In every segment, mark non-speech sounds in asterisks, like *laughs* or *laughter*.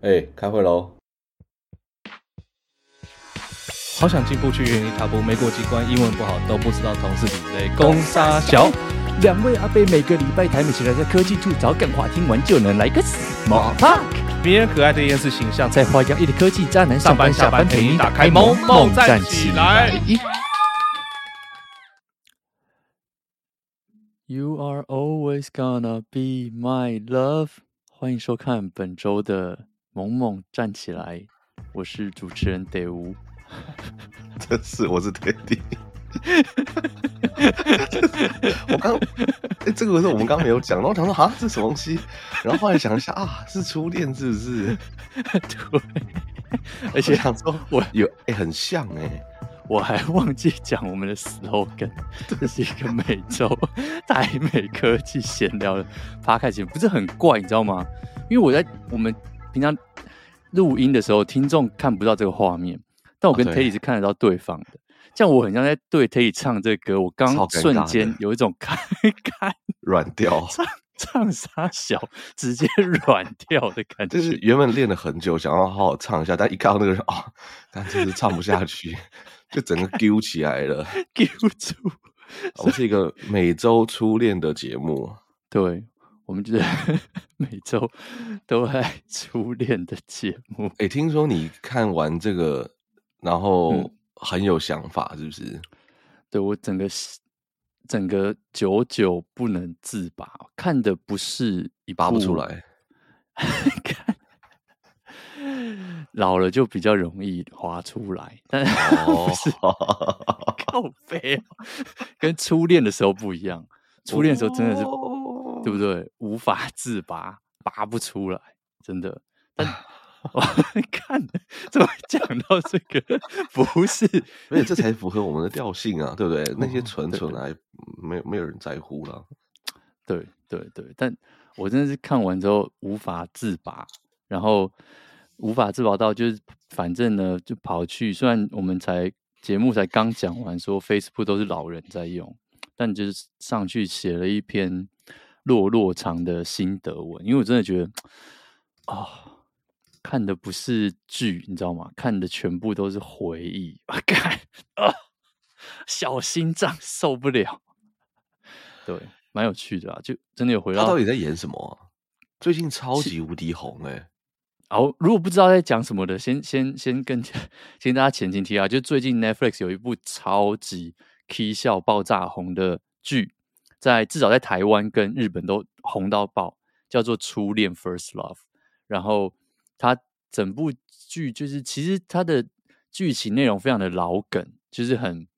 哎、欸，开会喽！好想进步去原地踏步，没过几关，英文不好都不知道同事比类。攻杀小，两位阿贝每个礼拜台美起来在科技处找干话，听完就能来个 small talk。迷人可爱的厌世形象，在花样一的科技渣男上班下班陪你打开萌萌站起来。You are always gonna be my love。欢迎收看本周的。萌萌站起来！我是主持人德乌，*laughs* 这是我是爹地。我刚哎、欸，这个是我们刚刚没有讲，然后我想说啊，这是什么东西？然后后来想一下啊，是初恋是不是？*laughs* 对，而且想说我有哎、欸，很像哎、欸，我还忘记讲我们的 slogan，这是一个每周台美科技闲聊的 podcast，不是很怪，你知道吗？因为我在我们。平常录音的时候，听众看不到这个画面，但我跟 Terry 是看得到对方的。这样我很像在对 Terry 唱这个歌，我刚瞬间有一种开开 *laughs* 软掉，*laughs* 唱唱啥小，直接软掉的感觉。就是原本练了很久，想要好好唱一下，但一看到那个人啊、*laughs* 哦，但就是唱不下去，就整个丢起来了，丢住。我是一个每周初恋的节目，对。我们就是 *laughs* 每周都在初恋的节目。哎、欸，听说你看完这个，然后很有想法，是不是？嗯、对，我整个整个久久不能自拔，看的不是一拔不出 *laughs* 来。看老了就比较容易滑出来，但是不是 *laughs* 靠背，跟初恋的时候不一样。初恋的时候真的是。对不对？无法自拔，拔不出来，真的。但 *laughs* 我看怎么讲到这个，不是，而且这才符合我们的调性啊，对不对？哦、那些纯纯来，没有没有人在乎了。对对对，但我真的是看完之后无法自拔，然后无法自拔到就是，反正呢就跑去。虽然我们才节目才刚讲完，说 Facebook 都是老人在用，但就是上去写了一篇。落落长的心得文，因为我真的觉得啊、哦，看的不是剧，你知道吗？看的全部都是回忆，*laughs* 看啊，小心脏受不了。对，蛮有趣的啊，就真的有回到。他到底在演什么、啊？最近超级无敌红哎、欸！哦，如果不知道在讲什么的，先先先跟 *laughs* 先大家前情提啊，就最近 Netflix 有一部超级 K 笑爆炸红的剧。在至少在台湾跟日本都红到爆，叫做《初恋 First Love》。然后它整部剧就是，其实它的剧情内容非常的老梗，就是很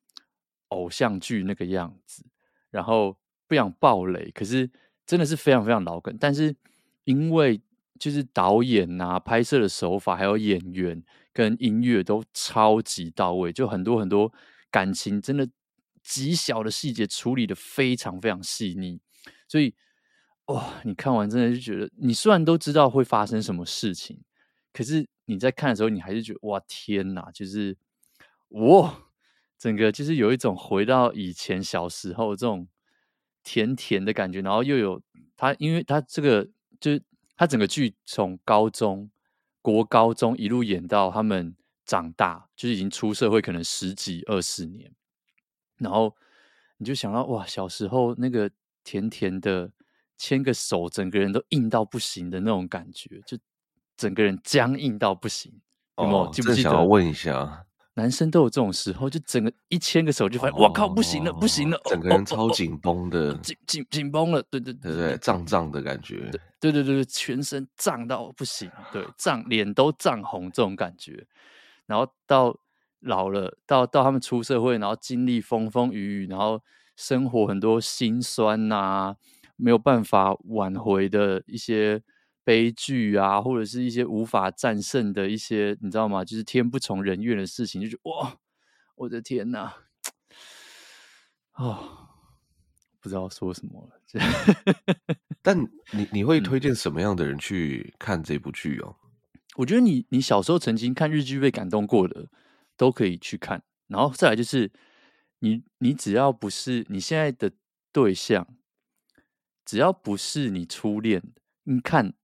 偶像剧那个样子。然后不想爆雷，可是真的是非常非常老梗。但是因为就是导演啊、拍摄的手法，还有演员跟音乐都超级到位，就很多很多感情真的。极小的细节处理的非常非常细腻，所以哇，你看完真的就觉得，你虽然都知道会发生什么事情，可是你在看的时候，你还是觉得哇天哪，就是哇，整个就是有一种回到以前小时候这种甜甜的感觉，然后又有他，因为他这个就是他整个剧从高中、国高中一路演到他们长大，就是已经出社会，可能十几二十年。然后你就想到哇，小时候那个甜甜的牵个手，整个人都硬到不行的那种感觉，就整个人僵硬到不行。有没有？哦，记不记得？想要问一下，男生都有这种时候，就整个一牵个手就发现，我，哦，靠，不行了，不行了，整个人超紧绷的，紧紧紧绷了，对对对对对，胀胀的感觉，对对对对，全身胀到不行，对，胀脸都胀红这种感觉，然后到。老了，到到他们出社会，然后经历风风雨雨，然后生活很多辛酸呐、啊，没有办法挽回的一些悲剧啊，或者是一些无法战胜的一些，你知道吗？就是天不从人愿的事情，就觉得哇，我的天哪，啊、哦，不知道说什么了。*laughs* 但你你会推荐什么样的人去看这部剧哦？我觉得你你小时候曾经看日剧被感动过的。都可以去看，然后再来就是你，你只要不是你现在的对象，只要不是你初恋，你看，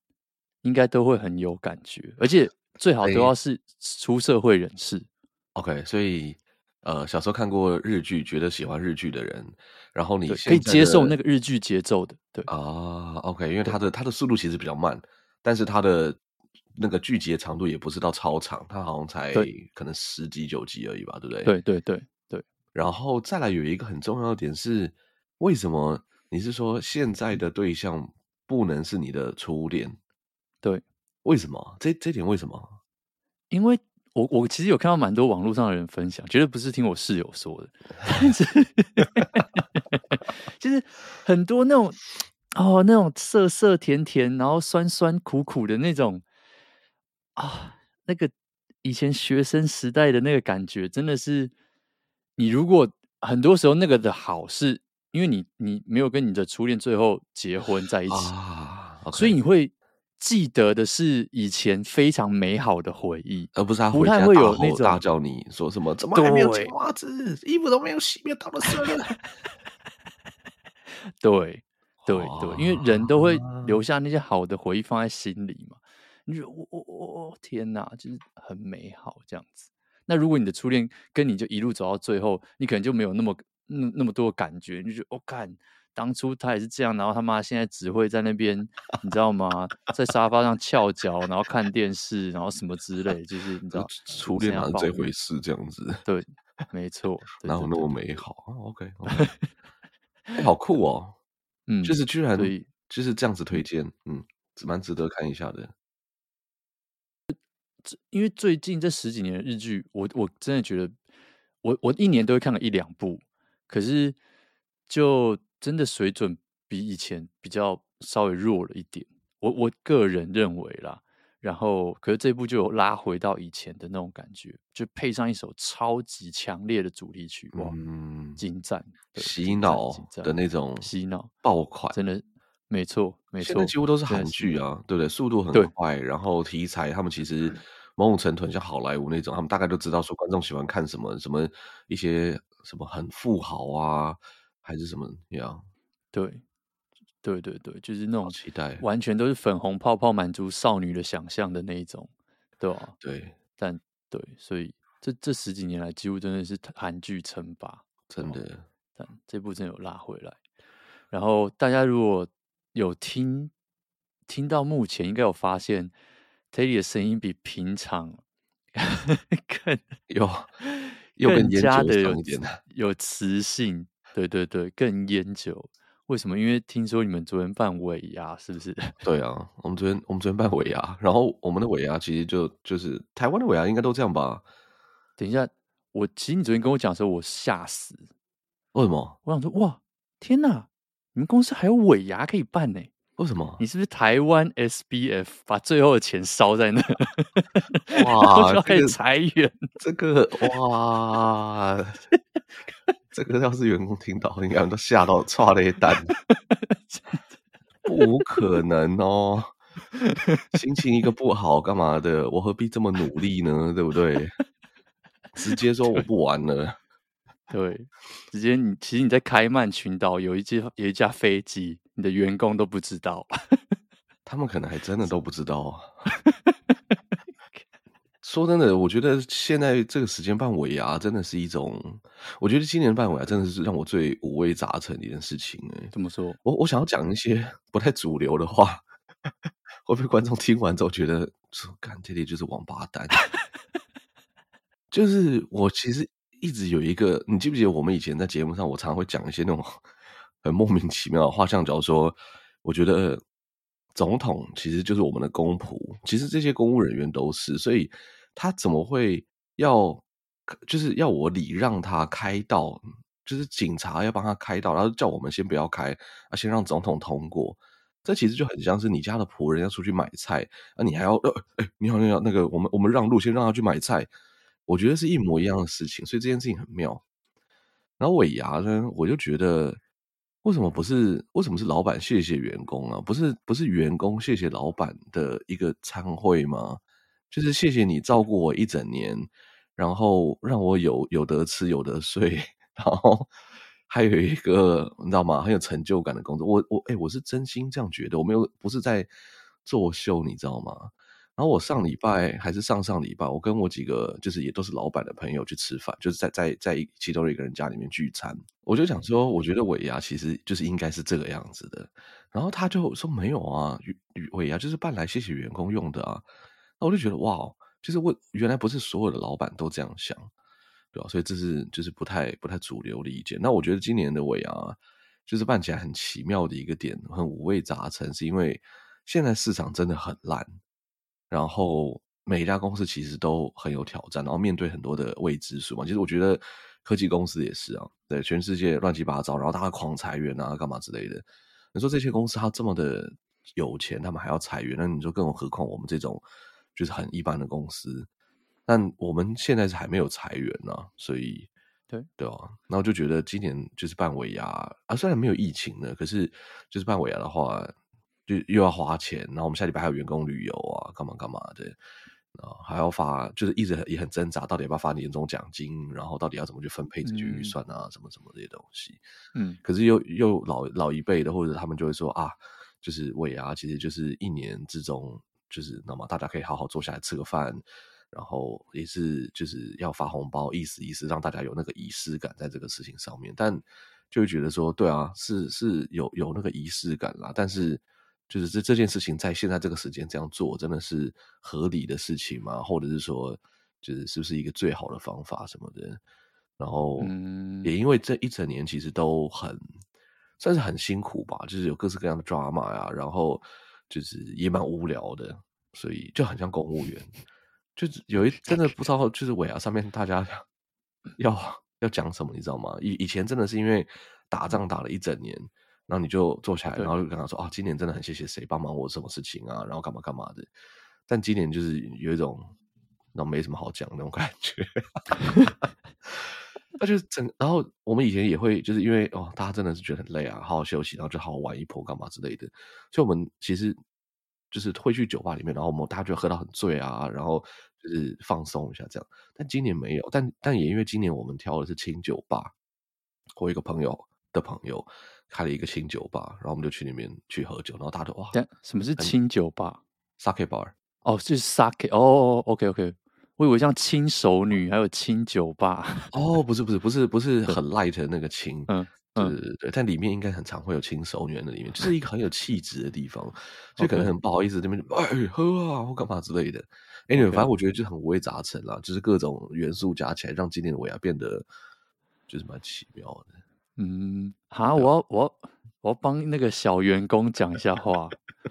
应该都会很有感觉，而且最好都要是出社会人士。OK，所以呃，小时候看过日剧，觉得喜欢日剧的人，然后你可以接受那个日剧节奏的，对。啊，OK，因为它的它的速度其实比较慢，但是它的那个剧集的长度也不是到超长，它好像才可能十集九集而已吧，对不对？对对对对。然后再来有一个很重要的点是，为什么你是说现在的对象不能是你的初恋？对，为什么？这这点为什么？因为。我我其实有看到蛮多网络上的人分享，绝对不是听我室友说的，但是 *laughs* 就是很多那种哦，那种涩涩甜甜，然后酸酸苦苦的那种啊、哦，那个以前学生时代的那个感觉，真的是你如果很多时候那个的好，是因为你你没有跟你的初恋最后结婚在一起啊，okay. 所以你会。记得的是以前非常美好的回忆，而不是他回家大吼大叫你说什么？怎么还没有剪袜子？衣服都没有洗，没有倒垃圾了。*laughs* 对对对，因为人都会留下那些好的回忆放在心里嘛。你觉得我我我天哪，就是很美好这样子。那如果你的初恋跟你就一路走到最后，你可能就没有那么那那么多的感觉，你就觉得我干。哦当初他也是这样，然后他妈现在只会在那边，你知道吗？在沙发上翘脚，然后看电视，然后什么之类，就是你知道，初恋哪是这回事？这样子，对，没错，*laughs* 哪有那么美好啊？OK，, okay. 欸、好酷哦，*laughs* 嗯，就是居然就是这样子推荐，嗯，蛮值得看一下的。因为最近这十几年的日剧，我我真的觉得，我我一年都会看个一两部，可是就。真的水准比以前比较稍微弱了一点，我我个人认为啦。然后，可是这部就有拉回到以前的那种感觉，就配上一首超级强烈的主题曲，哇，嗯，精湛，洗脑的那种洗脑爆款，真的没错没错，现在几乎都是韩剧啊，对不对？速度很快，然后题材他们其实某种程度像好莱坞那种，他们大概都知道说观众喜欢看什么，什么一些什么很富豪啊。还是什么样？对，对对对，就是那种期待，完全都是粉红泡泡满足少女的想象的那一种，对吧、啊？对，但对，所以这这十几年来，几乎真的是韩剧称霸，真的。但这部真的有拉回来。然后大家如果有听听到目前，应该有发现 Teddy 的声音比平常 *laughs* 更有，又更加的有 *laughs* 有磁性。对对对，更烟酒。为什么？因为听说你们昨天办尾牙，是不是？*laughs* 对啊，我们昨天我们昨天办尾牙，然后我们的尾牙其实就就是台湾的尾牙，应该都这样吧？等一下，我其实你昨天跟我讲的时候，我吓死。为什么？我想说，哇，天哪！你们公司还有尾牙可以办呢？为什么？你是不是台湾 SBF 把最后的钱烧在那？*laughs* 哇，就可以裁员。这个哇。这个要是员工听到，应该都吓到剉咧等，不可能哦！心情一个不好，干嘛的？我何必这么努力呢？对不对？直接说我不玩了。对，直接你其实你在开曼群岛有一架有一架飞机，你的员工都不知道，*laughs* 他们可能还真的都不知道。*laughs* 说真的，我觉得现在这个时间办尾牙真的是一种，我觉得今年办尾牙真的是让我最五味杂陈的一件事情。哎，怎么说？我我想要讲一些不太主流的话，*laughs* 会不会观众听完之后觉得说，干这里就是王八蛋？就是我其实一直有一个，你记不记得我们以前在节目上，我常常会讲一些那种 *laughs* 很莫名其妙的话，像假如说，我觉得总统其实就是我们的公仆，其实这些公务人员都是，所以。他怎么会要，就是要我礼让他开道，就是警察要帮他开道，然后叫我们先不要开，啊，先让总统通过。这其实就很像是你家的仆人要出去买菜，啊，你还要，哎，你好，你好，那个我们我们让路，先让他去买菜。我觉得是一模一样的事情，所以这件事情很妙。然后尾牙呢，我就觉得为什么不是为什么是老板谢谢员工啊？不是不是员工谢谢老板的一个餐会吗？就是谢谢你照顾我一整年，然后让我有有得吃有得睡，然后还有一个你知道吗？很有成就感的工作。我我哎、我是真心这样觉得，我没有不是在作秀，你知道吗？然后我上礼拜还是上上礼拜，我跟我几个就是也都是老板的朋友去吃饭，就是在在在其中的一个人家里面聚餐。我就想说，我觉得尾牙其实就是应该是这个样子的。然后他就说没有啊，尾牙就是办来谢谢员工用的啊。那我就觉得哇，就是我原来不是所有的老板都这样想，对吧？所以这是就是不太不太主流的意见。那我觉得今年的尾牙就是办起来很奇妙的一个点，很五味杂陈，是因为现在市场真的很烂。然后每一家公司其实都很有挑战，然后面对很多的未知数嘛。其实我觉得科技公司也是啊，对，全世界乱七八糟，然后大家狂裁员啊，干嘛之类的。你说这些公司它这么的有钱，他们还要裁员，那你说更何况我们这种就是很一般的公司？但我们现在是还没有裁员呢、啊，所以对对啊，然后就觉得今年就是办尾牙啊，虽然没有疫情呢，可是就是办尾牙的话。就又要花钱，然后我们下礼拜还有员工旅游啊，干嘛干嘛的，然后还要发，就是一直也很挣扎，到底要不要发年终奖金，然后到底要怎么去分配这些预算啊，嗯、什么什么这些东西。嗯，可是又又老老一辈的，或者他们就会说啊，就是尾牙其实就是一年之中，就是那么大家可以好好坐下来吃个饭，然后也是就是要发红包，意思意思让大家有那个仪式感在这个事情上面，但就会觉得说，对啊，是是有有那个仪式感啦，但是。就是这这件事情在现在这个时间这样做，真的是合理的事情吗？或者是说，就是是不是一个最好的方法什么的？然后，也因为这一整年其实都很算是很辛苦吧，就是有各式各样的 drama 呀，然后就是也蛮无聊的，所以就很像公务员，就是有一真的不知道，就是尾牙上面大家要要讲什么，你知道吗？以以前真的是因为打仗打了一整年。然后你就坐下来，然后就跟他说：“啊，今年真的很谢谢谁帮忙我什么事情啊，然后干嘛干嘛的。”但今年就是有一种，那没什么好讲那种感觉。那就是整，然后我们以前也会就是因为哦，大家真的是觉得很累啊，好好休息，然后就好好玩一波干嘛之类的。所以我们其实就是会去酒吧里面，然后我们大家就喝到很醉啊，然后就是放松一下这样。但今年没有，但但也因为今年我们挑的是清酒吧，我一个朋友的朋友。开了一个清酒吧，然后我们就去里面去喝酒，然后大家都哇，什么是清酒吧？Sake bar 哦，就是 Sake 哦，OK OK，我以为像轻熟女还有清酒吧哦，不是不是不是不是 *laughs* 很 light 的那个清，嗯嗯对对对，但里面应该很常会有轻熟女在里面，就是一 *laughs* 个很有气质的地方，所以可能很不好意思那边就哎喝啊或干嘛之类的，anyway 反正我觉得就很五味杂陈啦，就是各种元素加起来，让今天的尾牙变得就是蛮奇妙的。嗯，好，我要我要我要帮那个小员工讲一下话，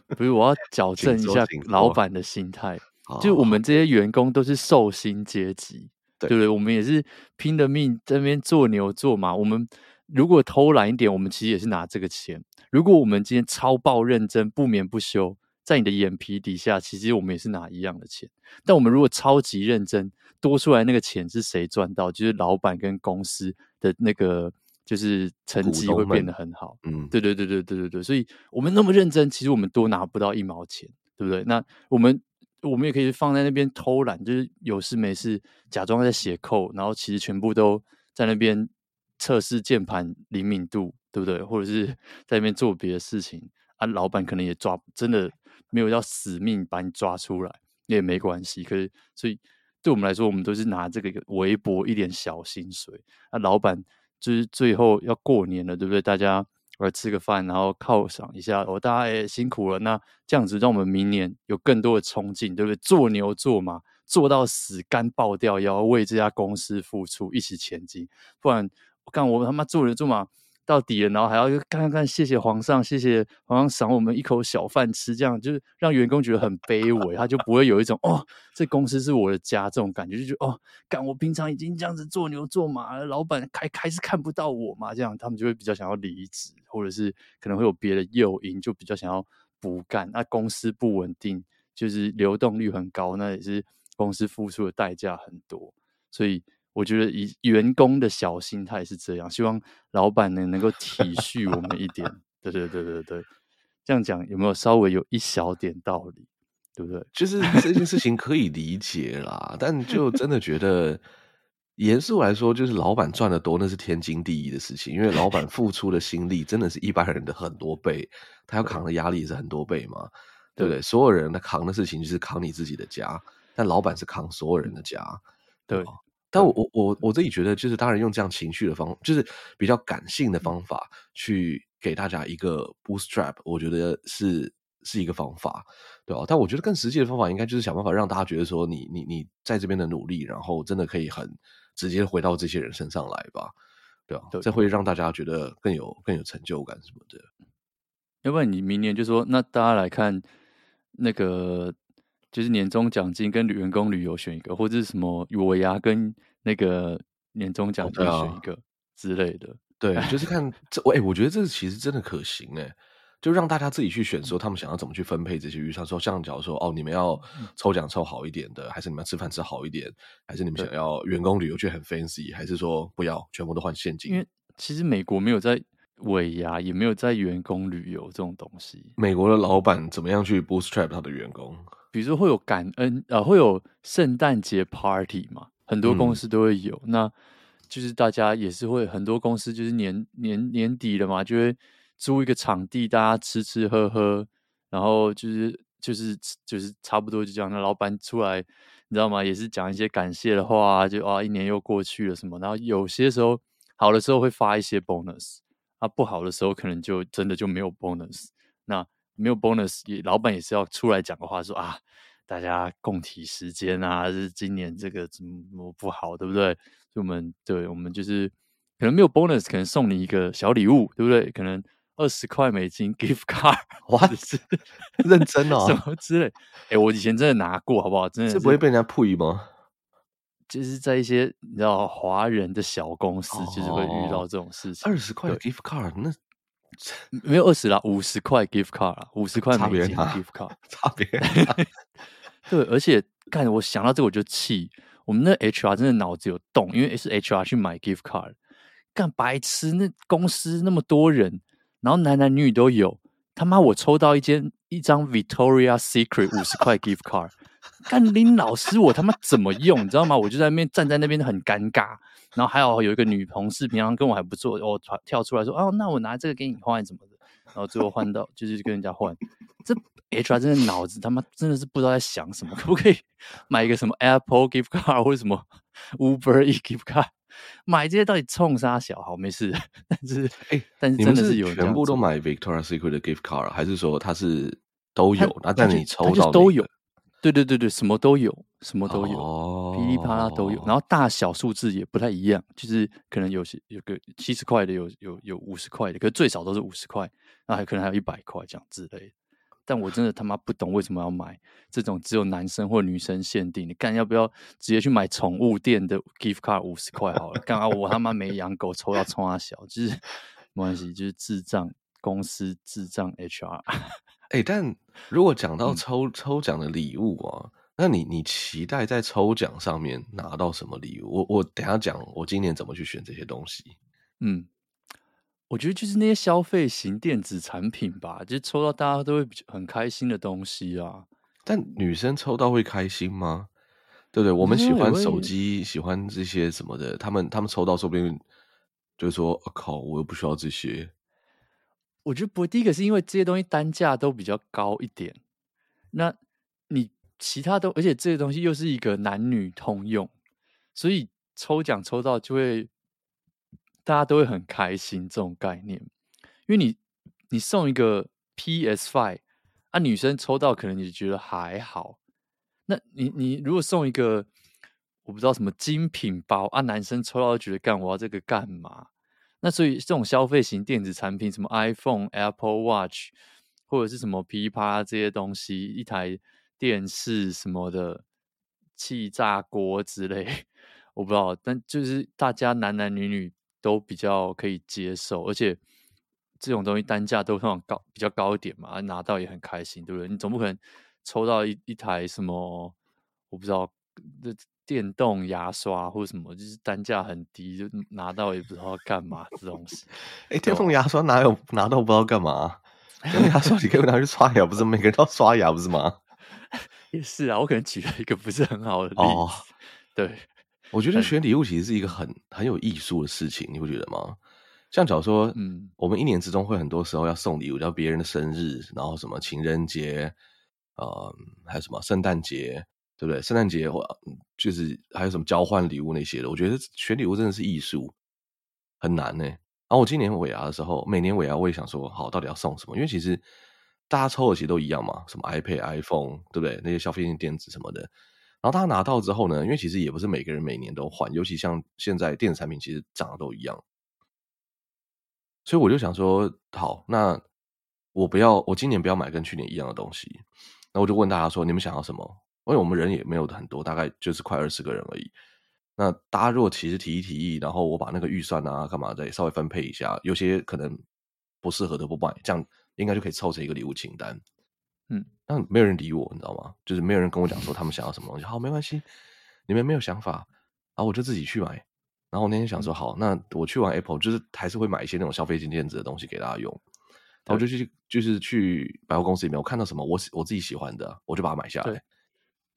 不是我要矫正一下老板的心态。就我们这些员工都是受薪阶级，对不对？我们也是拼了命在那边做牛做马。我们如果偷懒一点，我们其实也是拿这个钱。如果我们今天超爆认真、不眠不休，在你的眼皮底下，其实我们也是拿一样的钱。但我们如果超级认真，多出来那个钱是谁赚到？就是老板跟公司的那个。就是成绩会变得很好，嗯，对对对对对对对，所以我们那么认真，其实我们多拿不到一毛钱，对不对？那我们我们也可以放在那边偷懒，就是有事没事假装在写扣，然后其实全部都在那边测试键盘灵敏度，对不对？或者是 *laughs* 在那边做别的事情啊，老板可能也抓，真的没有要死命把你抓出来，也没关系。可是所以对我们来说，我们都是拿这个微薄一点小薪水那，老板。就是最后要过年了，对不对？大家来吃个饭，然后犒赏一下哦，大家也辛苦了。那这样子，让我们明年有更多的冲劲，对不对？做牛做马，做到死，干爆掉，也要为这家公司付出，一起前进。不然，我看我他妈做牛做马。到底了，然后还要看看，谢谢皇上，谢谢皇上赏我们一口小饭吃，这样就是让员工觉得很卑微，他就不会有一种哦，这公司是我的家这种感觉，就觉得哦，干我平常已经这样子做牛做马了，老板还还是看不到我嘛，这样他们就会比较想要离职，或者是可能会有别的诱因，就比较想要不干。那公司不稳定，就是流动率很高，那也是公司付出的代价很多，所以。我觉得以员工的小心态是这样，希望老板能能够体恤我们一点。对对对对对，这样讲有没有稍微有一小点道理？对不对？就是这件事情可以理解啦，但就真的觉得严肃来说，就是老板赚得多那是天经地义的事情，因为老板付出的心力真的是一般人的很多倍，他要扛的压力也是很多倍嘛。对不对？所有人的扛的事情就是扛你自己的家，但老板是扛所有人的家，对。对但我我我我自己觉得，就是当然用这样情绪的方，就是比较感性的方法去给大家一个 bootstrap，我觉得是是一个方法，对吧？但我觉得更实际的方法，应该就是想办法让大家觉得说你，你你你在这边的努力，然后真的可以很直接回到这些人身上来吧，对吧？这会让大家觉得更有更有成就感什么的。要不然你明年就说，那大家来看那个。就是年终奖金跟员工旅游选一个，或者是什么尾牙跟那个年终奖金选一个之类的。对，就是看这，哎、欸，我觉得这其实真的可行哎，就让大家自己去选，说他们想要怎么去分配这些预算。说像假如说，哦，你们要抽奖抽好一点的，还是你们要吃饭吃好一点，还是你们想要员工旅游去很 fancy，还是说不要全部都换现金？因为其实美国没有在尾牙，也没有在员工旅游这种东西。美国的老板怎么样去 bootstrap 他的员工？比如说会有感恩，呃，会有圣诞节 party 嘛，很多公司都会有。嗯、那就是大家也是会，很多公司就是年年年底了嘛，就会租一个场地，大家吃吃喝喝，然后就是就是就是差不多就这样。那老板出来，你知道吗？也是讲一些感谢的话，就啊，一年又过去了什么。然后有些时候好的时候会发一些 bonus，啊，不好的时候可能就真的就没有 bonus。那没有 bonus，也老板也是要出来讲个话，说啊，大家共体时间啊，是今年这个怎么不好，对不对？所以我们对，我们就是可能没有 bonus，可能送你一个小礼物，对不对？可能二十块美金 *laughs* gift card，*laughs* 哇，是 *laughs* 认真哦，什么之类。哎，我以前真的拿过，好不好？真的是，不会被人家破译吗？就是在一些你知道华人的小公司，就是会遇到这种事情。二十块 gift card，那。*laughs* 没有二十啦，五十块 gift card 啦，五十块美金 gift card，差别。对，而且干，我想到这个我就气，我们那 HR 真的脑子有洞，因为是 HR 去买 gift card，干白痴，那公司那么多人，然后男男女女都有，他妈我抽到一间一张 Victoria Secret 五十块 gift card，干林老师我他妈怎么用，你知道吗？我就在那边站在那边很尴尬。然后还好有一个女同事，平常跟我还不错，我跳出来说：“哦，那我拿这个给你换什么的。”然后最后换到就是跟人家换，这 HR 真的脑子他妈真的是不知道在想什么，可不可以 *laughs* 买一个什么 Apple gift card 或者什么 Uber E gift card？买这些到底冲啥小？好，没事。但是哎，但是真的是有全部都买 Victoria Secret 的 gift card，还是说他是都有？那但你抽到、那个、都有。对对对对，什么都有，什么都有，哦、噼里啪啦都有，然后大小数字也不太一样，就是可能有些有个七十块的，有有有五十块的，可是最少都是五十块，那还可能还有一百块这样之类的。但我真的他妈不懂为什么要买这种只有男生或女生限定，你干要不要直接去买宠物店的 gift card 五十块好了？干啊，我他妈没养狗，*laughs* 抽到冲啊小，就是没关系，就是智障公司智障 HR。哎、欸，但如果讲到抽、嗯、抽奖的礼物啊，那你你期待在抽奖上面拿到什么礼物？我我等下讲，我今年怎么去选这些东西。嗯，我觉得就是那些消费型电子产品吧，就抽到大家都会很开心的东西啊。但女生抽到会开心吗？对不对？我们喜欢手机，喜欢这些什么的，他们他们抽到说不定就是说，我靠，我又不需要这些。我觉得不会，第一个是因为这些东西单价都比较高一点，那你其他都，而且这些东西又是一个男女通用，所以抽奖抽到就会大家都会很开心这种概念。因为你你送一个 PS Five 啊，女生抽到可能你觉得还好，那你你如果送一个我不知道什么精品包啊，男生抽到就觉得干我要这个干嘛？那所以这种消费型电子产品，什么 iPhone、Apple Watch，或者是什么噼啪这些东西，一台电视什么的，气炸锅之类，我不知道，但就是大家男男女女都比较可以接受，而且这种东西单价都非常高，比较高一点嘛，拿到也很开心，对不对？你总不可能抽到一一台什么，我不知道这。电动牙刷或者什么，就是单价很低，就拿到也不知道干嘛这东西。哎、欸，电动牙刷哪有拿到不知道干嘛？*laughs* 电动牙刷你可以拿去刷牙，不是每个人都要刷牙不是吗？*laughs* 也是啊，我可能举了一个不是很好的例子。哦、对，我觉得选礼物其实是一个很很有艺术的事情，你不觉得吗？像假如说，嗯，我们一年之中会很多时候要送礼物，叫别人的生日，然后什么情人节。呃，还有什么圣诞节，对不对？圣诞节或就是还有什么交换礼物那些的，我觉得选礼物真的是艺术，很难呢。然后我今年尾牙的时候，每年尾牙我也想说，好，到底要送什么？因为其实大家抽的其实都一样嘛，什么 iPad、iPhone，对不对？那些消费性电子什么的。然后大家拿到之后呢，因为其实也不是每个人每年都换，尤其像现在电子产品其实长得都一样，所以我就想说，好，那我不要，我今年不要买跟去年一样的东西。那我就问大家说，你们想要什么？因为我们人也没有很多，大概就是快二十个人而已。那大家如果其实提一提议，然后我把那个预算啊干嘛再稍微分配一下，有些可能不适合的不买，这样应该就可以凑成一个礼物清单。嗯，但没有人理我，你知道吗？就是没有人跟我讲说他们想要什么东西。好，没关系，你们没有想法，然后我就自己去买。然后我那天想说，好，那我去完 Apple，就是还是会买一些那种消费金电子的东西给大家用。然后我就去，就是去百货公司里面，我看到什么我我自己喜欢的，我就把它买下来，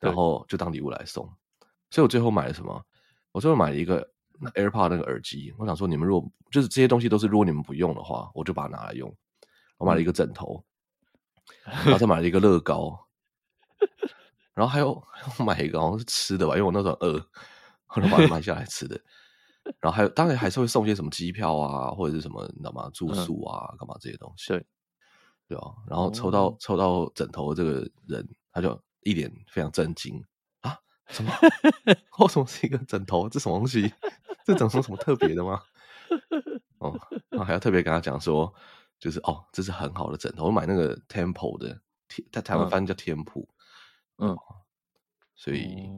然后就当礼物来送。所以我最后买了什么？我最后买了一个 AirPod 那个耳机，我想说你们如果就是这些东西都是如果你们不用的话，我就把它拿来用。我买了一个枕头，然后再买了一个乐高，然后还有还有买一个好像是吃的吧，因为我那时候饿，我就把它买下来吃的。然后还有当然还是会送一些什么机票啊，或者是什么你知道吗？住宿啊，干嘛这些东西？对，对啊。然后抽到抽到枕头的这个人，他就一脸非常震惊啊。什么？*laughs* 为什么是一个枕头？这什么东西？这枕头什么特别的吗？哦，我还要特别跟他讲说，就是哦，这是很好的枕头。我买那个 Temple 的，在台湾翻叫天普。嗯，所以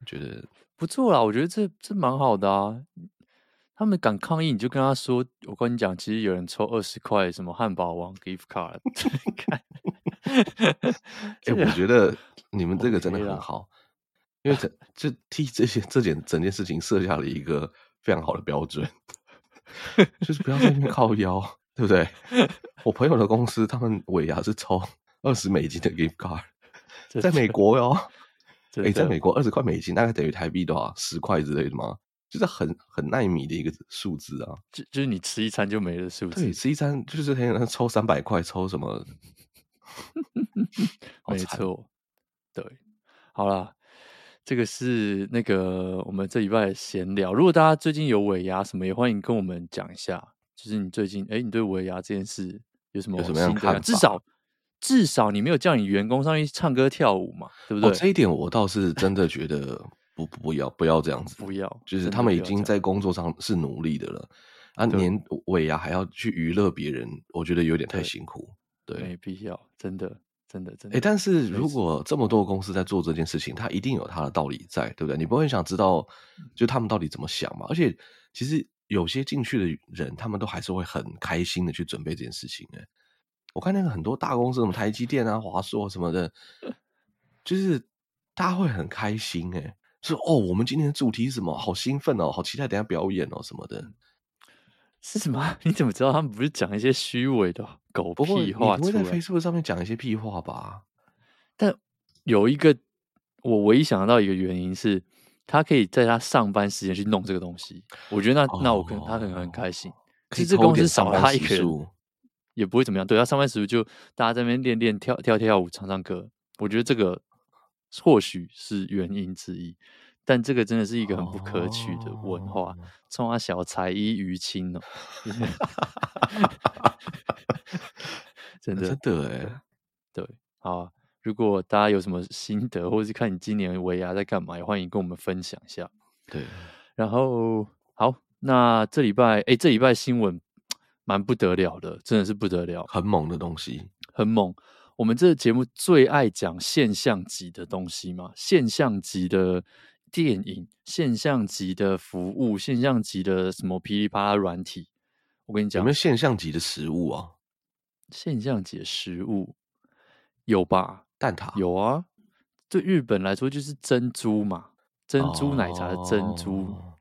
我觉得不错啦。我觉得这这蛮好的啊。他们敢抗议，你就跟他说，我跟你讲，其实有人抽二十块什么汉堡王 gift card。看，*laughs* 哎，我觉得你们这个真的很好。因为这这替这些这件整件事情设下了一个非常好的标准，*laughs* 就是不要在那边 *laughs* 靠腰，对不对？我朋友的公司他们尾牙是抽二十美金的 gift card，在美国哟，哎、欸，在美国二十块美金大概等于台币多少十块之类的吗？就是很很耐米的一个数字啊，就就是你吃一餐就没了数字，对，吃一餐就是很有人抽三百块，抽什么？*laughs* 没错，对，好了。这个是那个我们这礼拜的闲聊。如果大家最近有尾牙什么，也欢迎跟我们讲一下。就是你最近，哎，你对尾牙这件事有什么有什么样的看法？至少至少你没有叫你员工上去唱歌跳舞嘛，对不对？哦，这一点我倒是真的觉得不不要不要这样 *laughs* 子，不要，就是他们已经在工作上是努力的了，啊，年尾牙还要去娱乐别人，我觉得有点太辛苦，对，没必要，真的。真的，真的。哎、欸，但是如果这么多公司在做这件事情，他一定有他的道理在，对不对？你不会想知道，就他们到底怎么想嘛？而且，其实有些进去的人，他们都还是会很开心的去准备这件事情。哎，我看那个很多大公司，什么台积电啊、华硕什么的，*laughs* 就是大家会很开心。哎，说哦，我们今天的主题是什么？好兴奋哦，好期待等下表演哦，什么的。是什么？*laughs* 你怎么知道他们不是讲一些虚伪的狗屁话？你不会在 Facebook 上面讲一些屁话吧？但有一个，我唯一想到一个原因是，他可以在他上班时间去弄这个东西。我觉得那、哦、那我可能他可能很开心。可是这公司少他一个人，也不会怎么样。对他上班时就大家在那边练练跳跳跳舞、唱唱歌。我觉得这个或许是原因之一。但这个真的是一个很不可取的文化，冲啊小才艺娱亲哦，*laughs* 真的真的哎，对，好，如果大家有什么心得，或者是看你今年维亚在干嘛，也欢迎跟我们分享一下。对，然后好，那这礼拜哎，这礼拜新闻 *tsk* 蛮不得了的，真的是不得了，很猛的东西，很猛。我们这个节目最爱讲现象级的东西嘛，现象级的。电影现象级的服务，现象级的什么噼里啪啦软体，我跟你讲，有没有现象级的食物啊？现象级的食物有吧？蛋挞有啊。对日本来说，就是珍珠嘛，珍珠奶茶的珍珠。哦、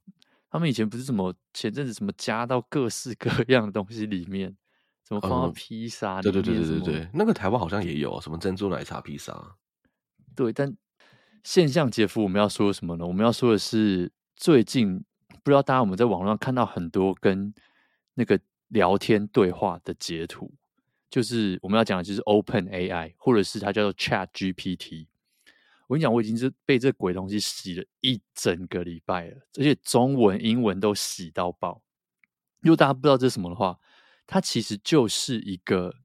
他们以前不是什么前阵子什么加到各式各样的东西里面，什么放到披萨里面、嗯？对对对对对对，那个台湾好像也有什么珍珠奶茶披萨。对，但。现象级服务我们要说什么呢？我们要说的是，最近不知道大家有没有在网络上看到很多跟那个聊天对话的截图，就是我们要讲的就是 Open AI，或者是它叫做 Chat GPT。我跟你讲，我已经是被这鬼东西洗了一整个礼拜了，而且中文、英文都洗到爆。如果大家不知道这是什么的话，它其实就是一个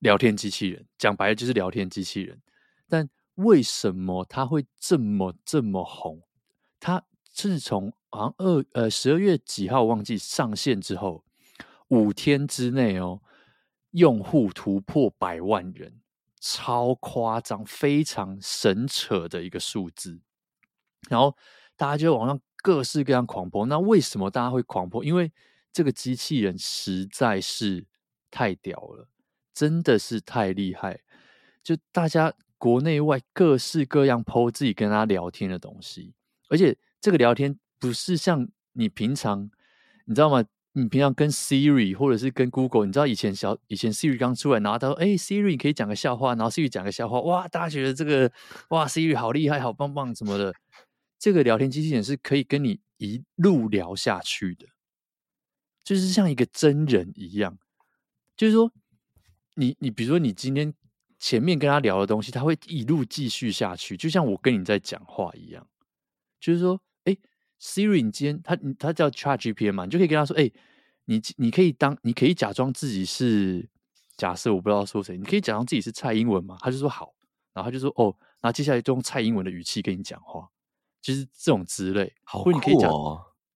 聊天机器人，讲白了就是聊天机器人。但为什么它会这么这么红？它自从好像二呃十二月几号忘记上线之后，五天之内哦，用户突破百万人。超夸张，非常神扯的一个数字，然后大家就往上各式各样狂泼。那为什么大家会狂泼？因为这个机器人实在是太屌了，真的是太厉害。就大家国内外各式各样泼自己跟他聊天的东西，而且这个聊天不是像你平常，你知道吗？你平常跟 Siri 或者是跟 Google，你知道以前小以前 Siri 刚出来，然后他说：“哎，Siri 可以讲个笑话。”然后 Siri 讲个笑话，哇，大家觉得这个哇 Siri 好厉害、好棒棒什么的。这个聊天机器人是可以跟你一路聊下去的，就是像一个真人一样。就是说，你你比如说你今天前面跟他聊的东西，他会一路继续下去，就像我跟你在讲话一样。就是说。哎 Siri，你今天他他叫 ChatGPT 嘛，你就可以跟他说：“哎、欸，你你可以当，你可以假装自己是假设我不知道说谁，你可以假装自己是蔡英文嘛？”他就说好，然后他就说：“哦，然后接下来就用蔡英文的语气跟你讲话，就是这种之类。好酷哦”或者你可以讲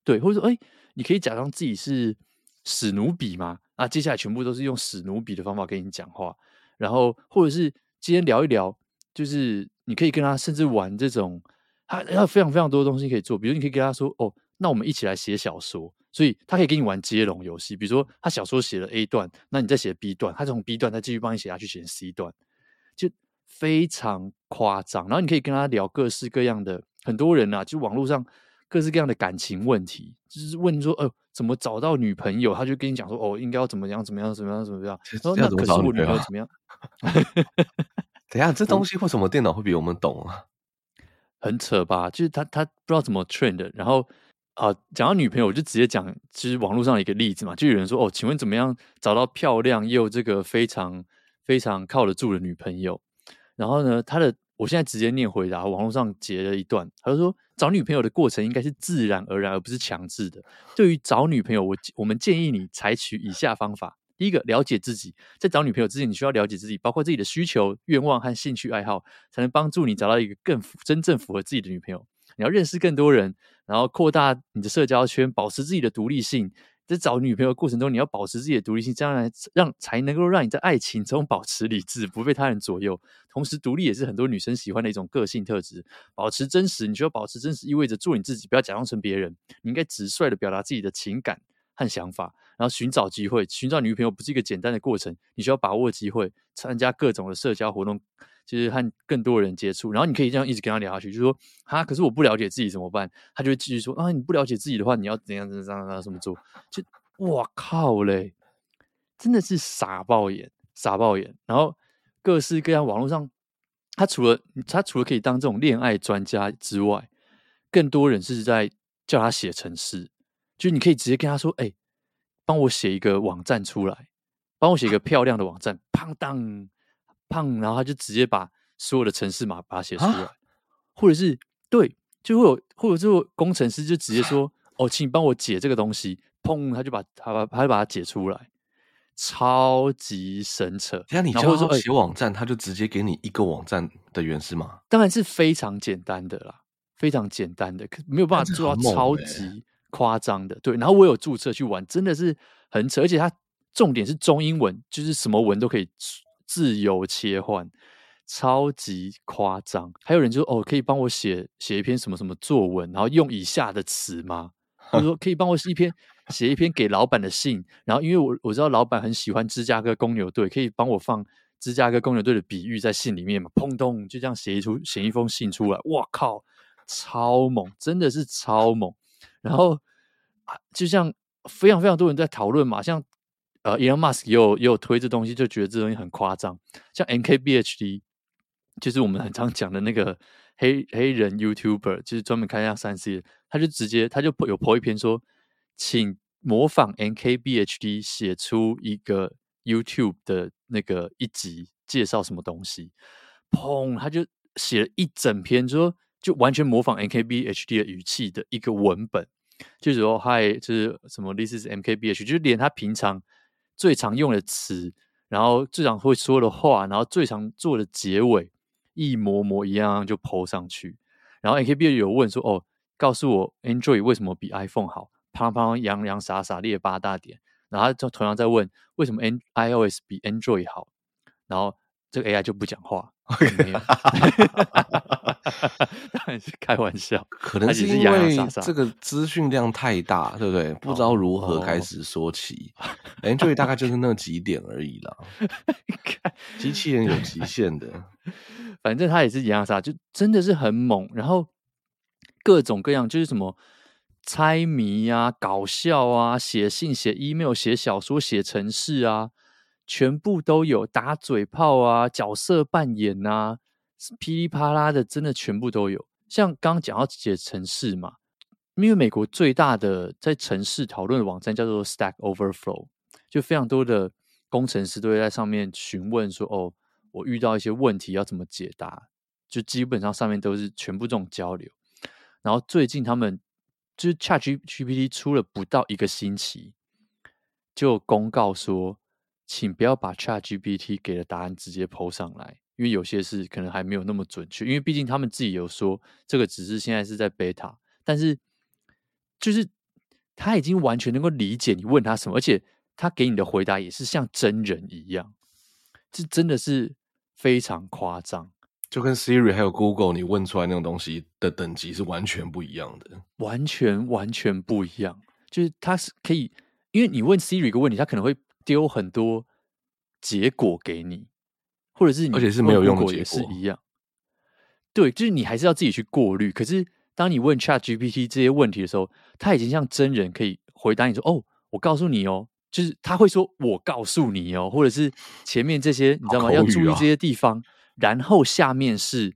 对，或者说：“哎、欸，你可以假装自己是史努比嘛？”啊，接下来全部都是用史努比的方法跟你讲话，然后或者是今天聊一聊，就是你可以跟他甚至玩这种。他他非常非常多的东西可以做，比如你可以跟他说：“哦，那我们一起来写小说。”所以他可以跟你玩接龙游戏。比如说他小说写了 A 段，那你再写 B 段，他从 B 段再继续帮你写下去写 C 段，就非常夸张。然后你可以跟他聊各式各样的，很多人啊，就网络上各式各样的感情问题，就是问说：“哦、呃，怎么找到女朋友？”他就跟你讲说：“哦，应该要怎么样怎么样怎么样怎么样。”然后那可是我女朋友怎么样？等一下，这东 *laughs* 西为什么电脑会比我们懂啊？很扯吧？就是他他不知道怎么 train 的，然后啊，讲、呃、到女朋友，我就直接讲，其实网络上的一个例子嘛，就有人说哦，请问怎么样找到漂亮又这个非常非常靠得住的女朋友？然后呢，他的我现在直接念回答，网络上截了一段，他说找女朋友的过程应该是自然而然，而不是强制的。对于找女朋友，我我们建议你采取以下方法。第一个，了解自己，在找女朋友之前，你需要了解自己，包括自己的需求、愿望和兴趣爱好，才能帮助你找到一个更真正符合自己的女朋友。你要认识更多人，然后扩大你的社交圈，保持自己的独立性。在找女朋友的过程中，你要保持自己的独立性，这样来让才能够让你在爱情中保持理智，不被他人左右。同时，独立也是很多女生喜欢的一种个性特质。保持真实，你需要保持真实，意味着做你自己，不要假装成别人。你应该直率的表达自己的情感和想法。然后寻找机会，寻找女朋友不是一个简单的过程，你需要把握机会，参加各种的社交活动，就是和更多人接触。然后你可以这样一直跟他聊下去，就是说，哈，可是我不了解自己怎么办？他就会继续说，啊，你不了解自己的话，你要怎样怎样怎样怎么做？就我靠嘞，真的是傻爆眼，傻爆眼。然后各式各样网络上，他除了他除了可以当这种恋爱专家之外，更多人是在叫他写程式，就你可以直接跟他说，哎。帮我写一个网站出来，帮我写一个漂亮的网站，砰当砰，然后他就直接把所有的城市码把它写出来，啊、或者是对，就会有，或者是工程师就直接 *laughs* 说，哦，请你帮我解这个东西，砰，他就把他把他就把它解出来，超级神扯。那你叫他写网站，他就直接给你一个网站的原始码，当然是非常简单的啦，非常简单的，可没有办法做到超级。夸张的，对，然后我有注册去玩，真的是很扯，而且它重点是中英文，就是什么文都可以自由切换，超级夸张。还有人就说：“哦，可以帮我写写一篇什么什么作文，然后用以下的词吗？” *laughs* 他说：“可以帮我写一篇写一篇给老板的信，然后因为我我知道老板很喜欢芝加哥公牛队，可以帮我放芝加哥公牛队的比喻在信里面嘛？”砰咚，就这样写一出写一封信出来，哇靠，超猛，真的是超猛。然后啊，就像非常非常多人在讨论嘛，像呃，Elon Musk 也有也有推这东西，就觉得这东西很夸张。像 NKBHD，就是我们很常讲的那个黑黑人 YouTuber，就是专门开箱三 C 的，他就直接他就有 po 一篇说，请模仿 NKBHD 写出一个 YouTube 的那个一集介绍什么东西，砰，他就写了一整篇，就说就完全模仿 NKBHD 的语气的一个文本，就是说嗨，就是什么 This is MKBHD，就是连他平常最常用的词，然后最常会说的话，然后最常做的结尾，一模模一样样就 po 上去。然后 A K B 有问说，哦，告诉我 Android 为什么比 iPhone 好？啪啪洋洋洒洒列八大点，然后就同样在问为什么 N iOS 比 Android 好，然后这个 AI 就不讲话，*laughs* 没有，*laughs* *laughs* 当然是开玩笑，可能是因为这个资讯量太大，对不对？不知道如何开始说起，Android 大概就是那几点而已啦。*laughs* 机器人有极限的，反正他也是洋洋洒洒，就真的是很猛，然后各种各样就是什么。猜谜啊，搞笑啊，写信、写 email、写小说、写程式啊，全部都有打嘴炮啊，角色扮演啊，噼里啪啦的，真的全部都有。像刚讲到写程式嘛，因为美国最大的在城市讨论的网站叫做 Stack Overflow，就非常多的工程师都会在上面询问说：“哦，我遇到一些问题要怎么解答？”就基本上上面都是全部这种交流。然后最近他们。就是 ChatGPT 出了不到一个星期，就公告说，请不要把 ChatGPT 给的答案直接 PO 上来，因为有些事可能还没有那么准确。因为毕竟他们自己有说，这个只是现在是在 beta，但是就是他已经完全能够理解你问他什么，而且他给你的回答也是像真人一样，这真的是非常夸张。就跟 Siri 还有 Google，你问出来那种东西的等级是完全不一样的，完全完全不一样。就是它是可以，因为你问 Siri 一个问题，它可能会丢很多结果给你，或者是你而且是没有用的结果也是一样。对，就是你还是要自己去过滤。可是当你问 ChatGPT 这些问题的时候，它已经像真人可以回答你说：“哦，我告诉你哦。”就是他会说：“我告诉你哦。”或者是前面这些你知道吗？要注意这些地方。然后下面是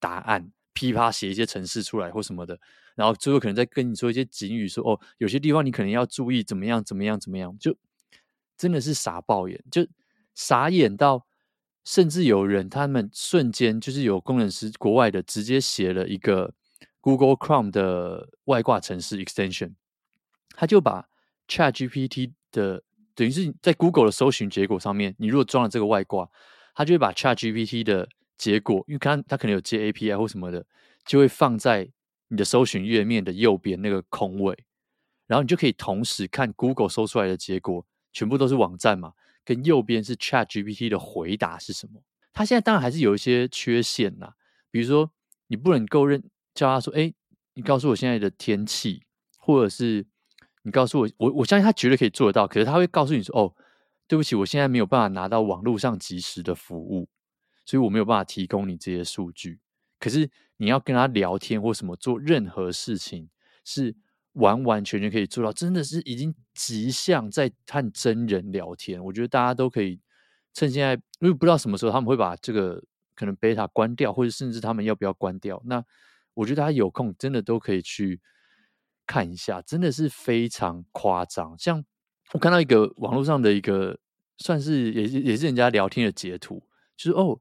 答案，噼啪写一些程式出来或什么的，然后最后可能再跟你说一些警语说，说哦，有些地方你可能要注意怎么样怎么样怎么样，就真的是傻爆眼，就傻眼到甚至有人他们瞬间就是有工程师国外的直接写了一个 Google Chrome 的外挂程式 extension，他就把 ChatGPT 的等于是在 Google 的搜寻结果上面，你如果装了这个外挂。他就会把 ChatGPT 的结果，因为他他可能有接 API 或什么的，就会放在你的搜寻页面的右边那个空位，然后你就可以同时看 Google 搜出来的结果，全部都是网站嘛，跟右边是 ChatGPT 的回答是什么。他现在当然还是有一些缺陷呐，比如说你不能够认叫他说，哎，你告诉我现在的天气，或者是你告诉我，我我相信他绝对可以做得到，可是他会告诉你说，哦。对不起，我现在没有办法拿到网络上即时的服务，所以我没有办法提供你这些数据。可是你要跟他聊天或什么做任何事情，是完完全全可以做到，真的是已经极像在和真人聊天。我觉得大家都可以趁现在，因为不知道什么时候他们会把这个可能 beta 关掉，或者甚至他们要不要关掉。那我觉得大家有空真的都可以去看一下，真的是非常夸张，像。我看到一个网络上的一个，算是也是也是人家聊天的截图，就是哦，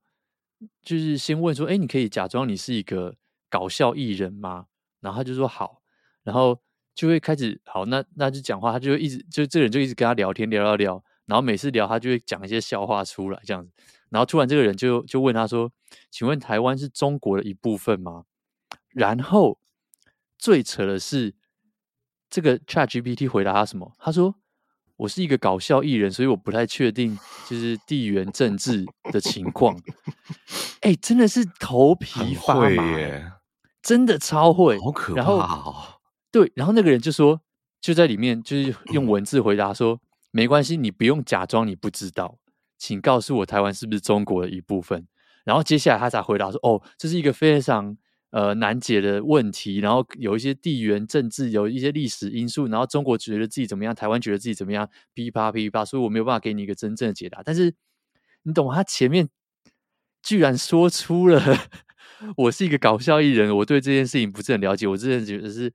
就是先问说，哎，你可以假装你是一个搞笑艺人吗？然后他就说好，然后就会开始好，那那就讲话，他就一直就这个人就一直跟他聊天，聊聊聊，然后每次聊他就会讲一些笑话出来这样子，然后突然这个人就就问他说，请问台湾是中国的一部分吗？然后最扯的是这个 ChatGPT 回答他什么？他说。我是一个搞笑艺人，所以我不太确定就是地缘政治的情况。哎、欸，真的是头皮发麻耶，真的超会，好可怕、哦。然后对，然后那个人就说，就在里面就是 *coughs* 用文字回答说，没关系，你不用假装你不知道，请告诉我台湾是不是中国的一部分。然后接下来他才回答说，哦，这是一个非常。呃，难解的问题，然后有一些地缘政治，有一些历史因素，然后中国觉得自己怎么样，台湾觉得自己怎么样，噼啪噼啪，所以我没有办法给你一个真正的解答。但是你懂吗？他前面居然说出了 *laughs* 我是一个搞笑艺人，我对这件事情不是很了解，我之前觉得是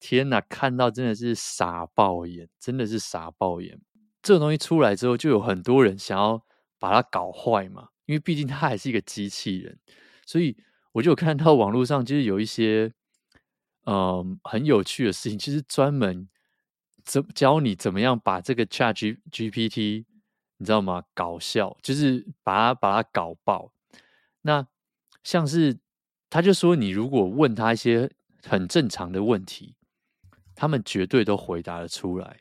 天哪，看到真的是傻爆眼，真的是傻爆眼。这种东西出来之后，就有很多人想要把它搞坏嘛，因为毕竟它还是一个机器人，所以我就看到网络上就是有一些嗯、很有趣的事情，就是专门怎教你怎么样把这个 Chat G GPT 你知道吗？搞笑，就是把它把它搞爆。那像是他就说，你如果问他一些很正常的问题，他们绝对都回答得出来。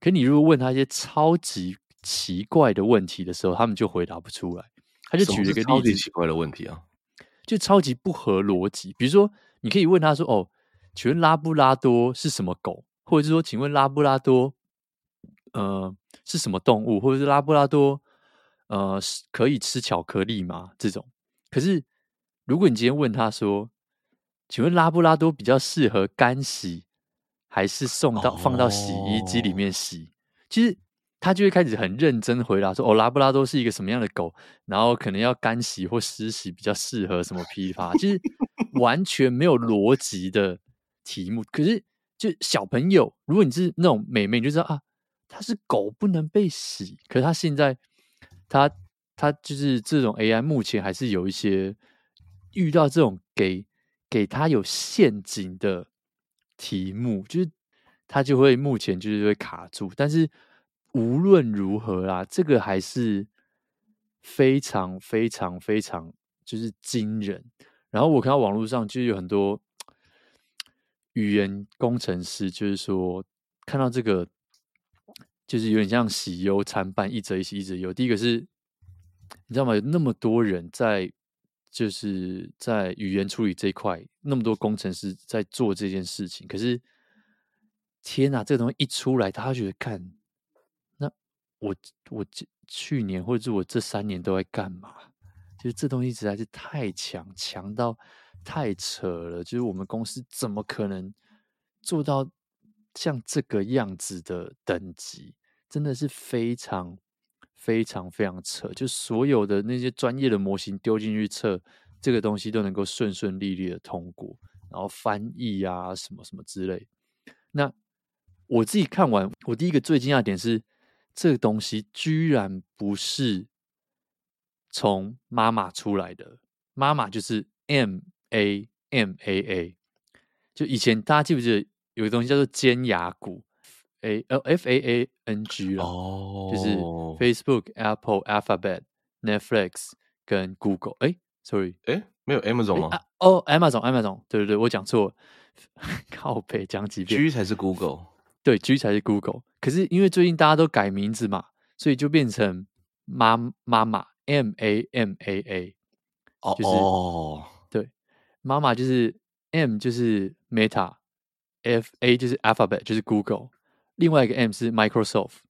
可你如果问他一些超级奇怪的问题的时候，他们就回答不出来。他就举了一个例子，超级奇怪的问题啊，就超级不合逻辑。比如说，你可以问他说：“哦，请问拉布拉多是什么狗？”或者是说：“请问拉布拉多，呃，是什么动物？”或者是拉布拉多，呃，可以吃巧克力吗？这种。可是，如果你今天问他说：“请问拉布拉多比较适合干洗？”还是送到放到洗衣机里面洗，其实他就会开始很认真回答说：“哦，拉布拉多是一个什么样的狗？然后可能要干洗或湿洗比较适合什么批发，其实完全没有逻辑的题目。可是就小朋友，如果你是那种美眉，你就知道啊，它是狗不能被洗。可是他现在，他他就是这种 AI，目前还是有一些遇到这种给给他有陷阱的。”题目就是他就会目前就是会卡住，但是无论如何啦，这个还是非常非常非常就是惊人。然后我看到网络上就有很多语言工程师，就是说看到这个就是有点像喜忧参半，一则一喜一则忧。第一个是你知道吗？有那么多人在。就是在语言处理这一块，那么多工程师在做这件事情。可是，天哪，这个东西一出来，他觉得看，那我我去年或者是我这三年都在干嘛？就是这东西实在是太强，强到太扯了。就是我们公司怎么可能做到像这个样子的等级？真的是非常。非常非常扯，就所有的那些专业的模型丢进去测，这个东西都能够顺顺利利的通过，然后翻译啊什么什么之类。那我自己看完，我第一个最惊讶点是，这个东西居然不是从妈妈出来的，妈妈就是 M A M A A，就以前大家记不记得有个东西叫做尖牙骨？A F A A N G 了，oh. 就是 Facebook、Apple、Alphabet、Netflix 跟 Google。哎，Sorry，哎，没有 Amazon 吗？哦，Amazon，Amazon，对对对，我讲错了，靠背讲几遍。G 才是 Google，对，G 才是 Google。可是因为最近大家都改名字嘛，所以就变成妈妈妈 M A M A A。哦哦，对，妈妈就是 M 就是 Meta，F A 就是 Alphabet 就是 Google。另外一个 M 是 Microsoft，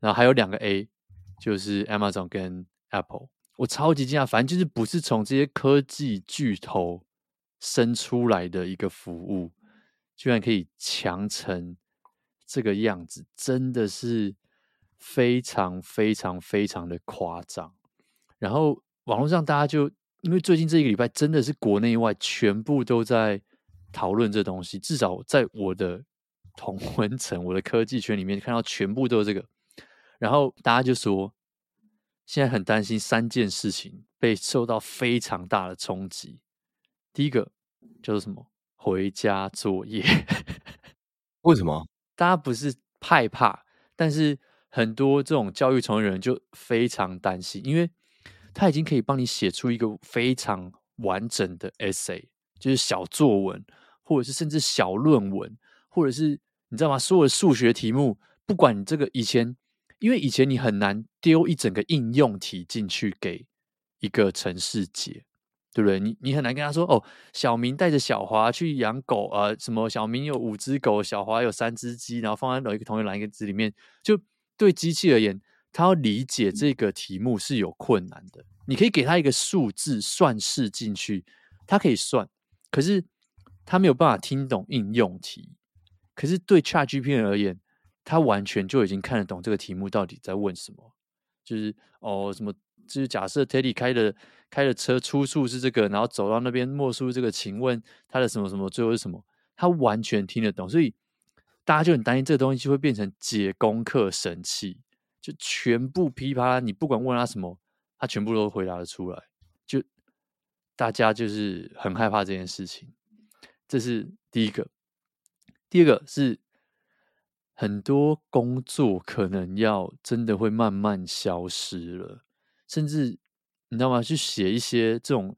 然后还有两个 A，就是 Amazon 跟 Apple。我超级惊讶，反正就是不是从这些科技巨头生出来的一个服务，居然可以强成这个样子，真的是非常非常非常的夸张。然后网络上大家就因为最近这一个礼拜真的是国内外全部都在讨论这东西，至少在我的。同 *laughs* 温层，我的科技圈里面看到全部都是这个，然后大家就说，现在很担心三件事情被受到非常大的冲击。第一个叫做什么？回家作业。*laughs* 为什么？大家不是害怕，但是很多这种教育从业人就非常担心，因为他已经可以帮你写出一个非常完整的 essay，就是小作文，或者是甚至小论文。或者是你知道吗？所有的数学题目，不管你这个以前，因为以前你很难丢一整个应用题进去给一个城市解，对不对？你你很难跟他说哦，小明带着小华去养狗啊，呃，什么小明有五只狗，小华有三只鸡，然后放在某一个同一栏一个字里面，就对机器而言，它要理解这个题目是有困难的。你可以给他一个数字算式进去，他可以算，可是他没有办法听懂应用题。可是对 ChatGPT 而言，他完全就已经看得懂这个题目到底在问什么。就是哦，什么？就是假设 Teddy 开的开的车初速是这个，然后走到那边末速这个，请问他的什么什么最后是什么？他完全听得懂，所以大家就很担心这个东西就会变成解功课神器。就全部噼啪，你不管问他什么，他全部都回答得出来。就大家就是很害怕这件事情，这是第一个。第二个是很多工作可能要真的会慢慢消失了，甚至你知道吗？去写一些这种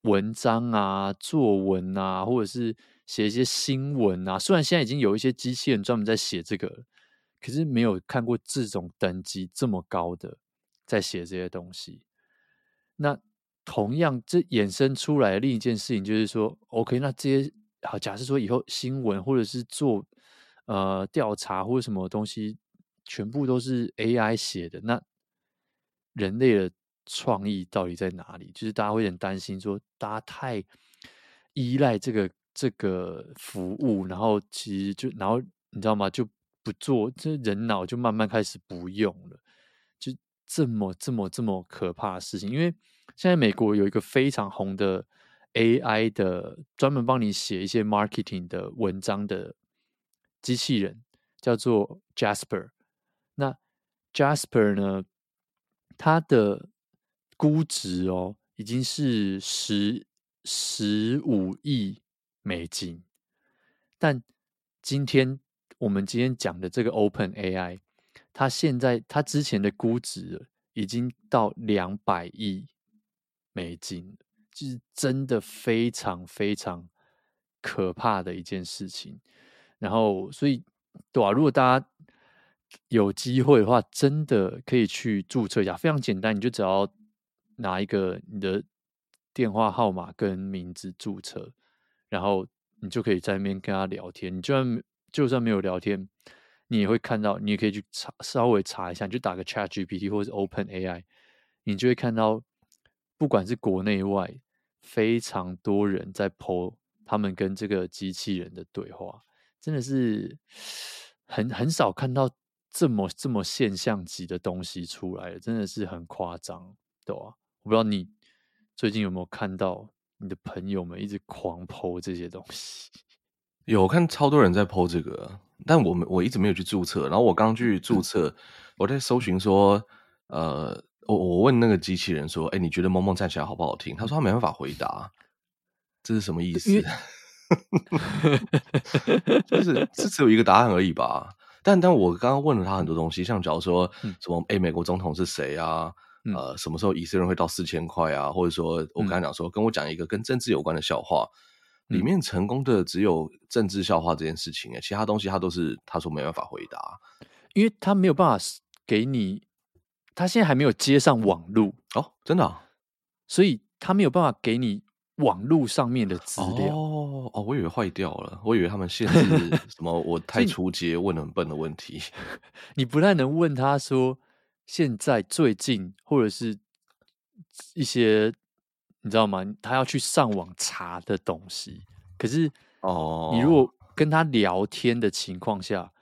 文章啊、作文啊，或者是写一些新闻啊。虽然现在已经有一些机器人专门在写这个，可是没有看过这种等级这么高的在写这些东西。那同样，这衍生出来的另一件事情就是说，OK，那这些。好，假设说以后新闻或者是做呃调查或者什么东西，全部都是 AI 写的，那人类的创意到底在哪里？就是大家会很担心说，大家太依赖这个这个服务，然后其实就然后你知道吗？就不做，这人脑就慢慢开始不用了，就这么这么这么可怕的事情。因为现在美国有一个非常红的。AI 的专门帮你写一些 marketing 的文章的机器人叫做 Jasper。那 Jasper 呢，它的估值哦已经是十十五亿美金。但今天我们今天讲的这个 OpenAI，它现在它之前的估值已经到两百亿美金。是真的非常非常可怕的一件事情，然后所以对啊，如果大家有机会的话，真的可以去注册一下，非常简单，你就只要拿一个你的电话号码跟名字注册，然后你就可以在那边跟他聊天。你就算就算没有聊天，你也会看到，你也可以去查稍微查一下，你就打个 ChatGPT 或者是 OpenAI，你就会看到，不管是国内外。非常多人在 po 他们跟这个机器人的对话，真的是很很少看到这么这么现象级的东西出来，真的是很夸张，对吧？我不知道你最近有没有看到你的朋友们一直狂 po 这些东西？*laughs* 有，我看超多人在 po 这个，但我们我一直没有去注册。然后我刚去注册，我在搜寻说，呃。我我问那个机器人说：“哎，你觉得萌萌站起来好不好听？”他说他没办法回答，这是什么意思？*laughs* 就是这只有一个答案而已吧。但但我刚刚问了他很多东西，像假如说什么哎，美国总统是谁啊？呃，什么时候以色列会到四千块啊？或者说我刚才讲说跟我讲一个跟政治有关的笑话，里面成功的只有政治笑话这件事情，哎，其他东西他都是他说没办法回答，因为他没有办法给你。他现在还没有接上网路哦，真的、啊，所以他没有办法给你网路上面的资料。哦哦，我以为坏掉了，我以为他们限制 *laughs* 什么，我太初阶问了很笨的问题，*laughs* 你不太能问他说现在最近或者是一些你知道吗？他要去上网查的东西，可是哦，你如果跟他聊天的情况下，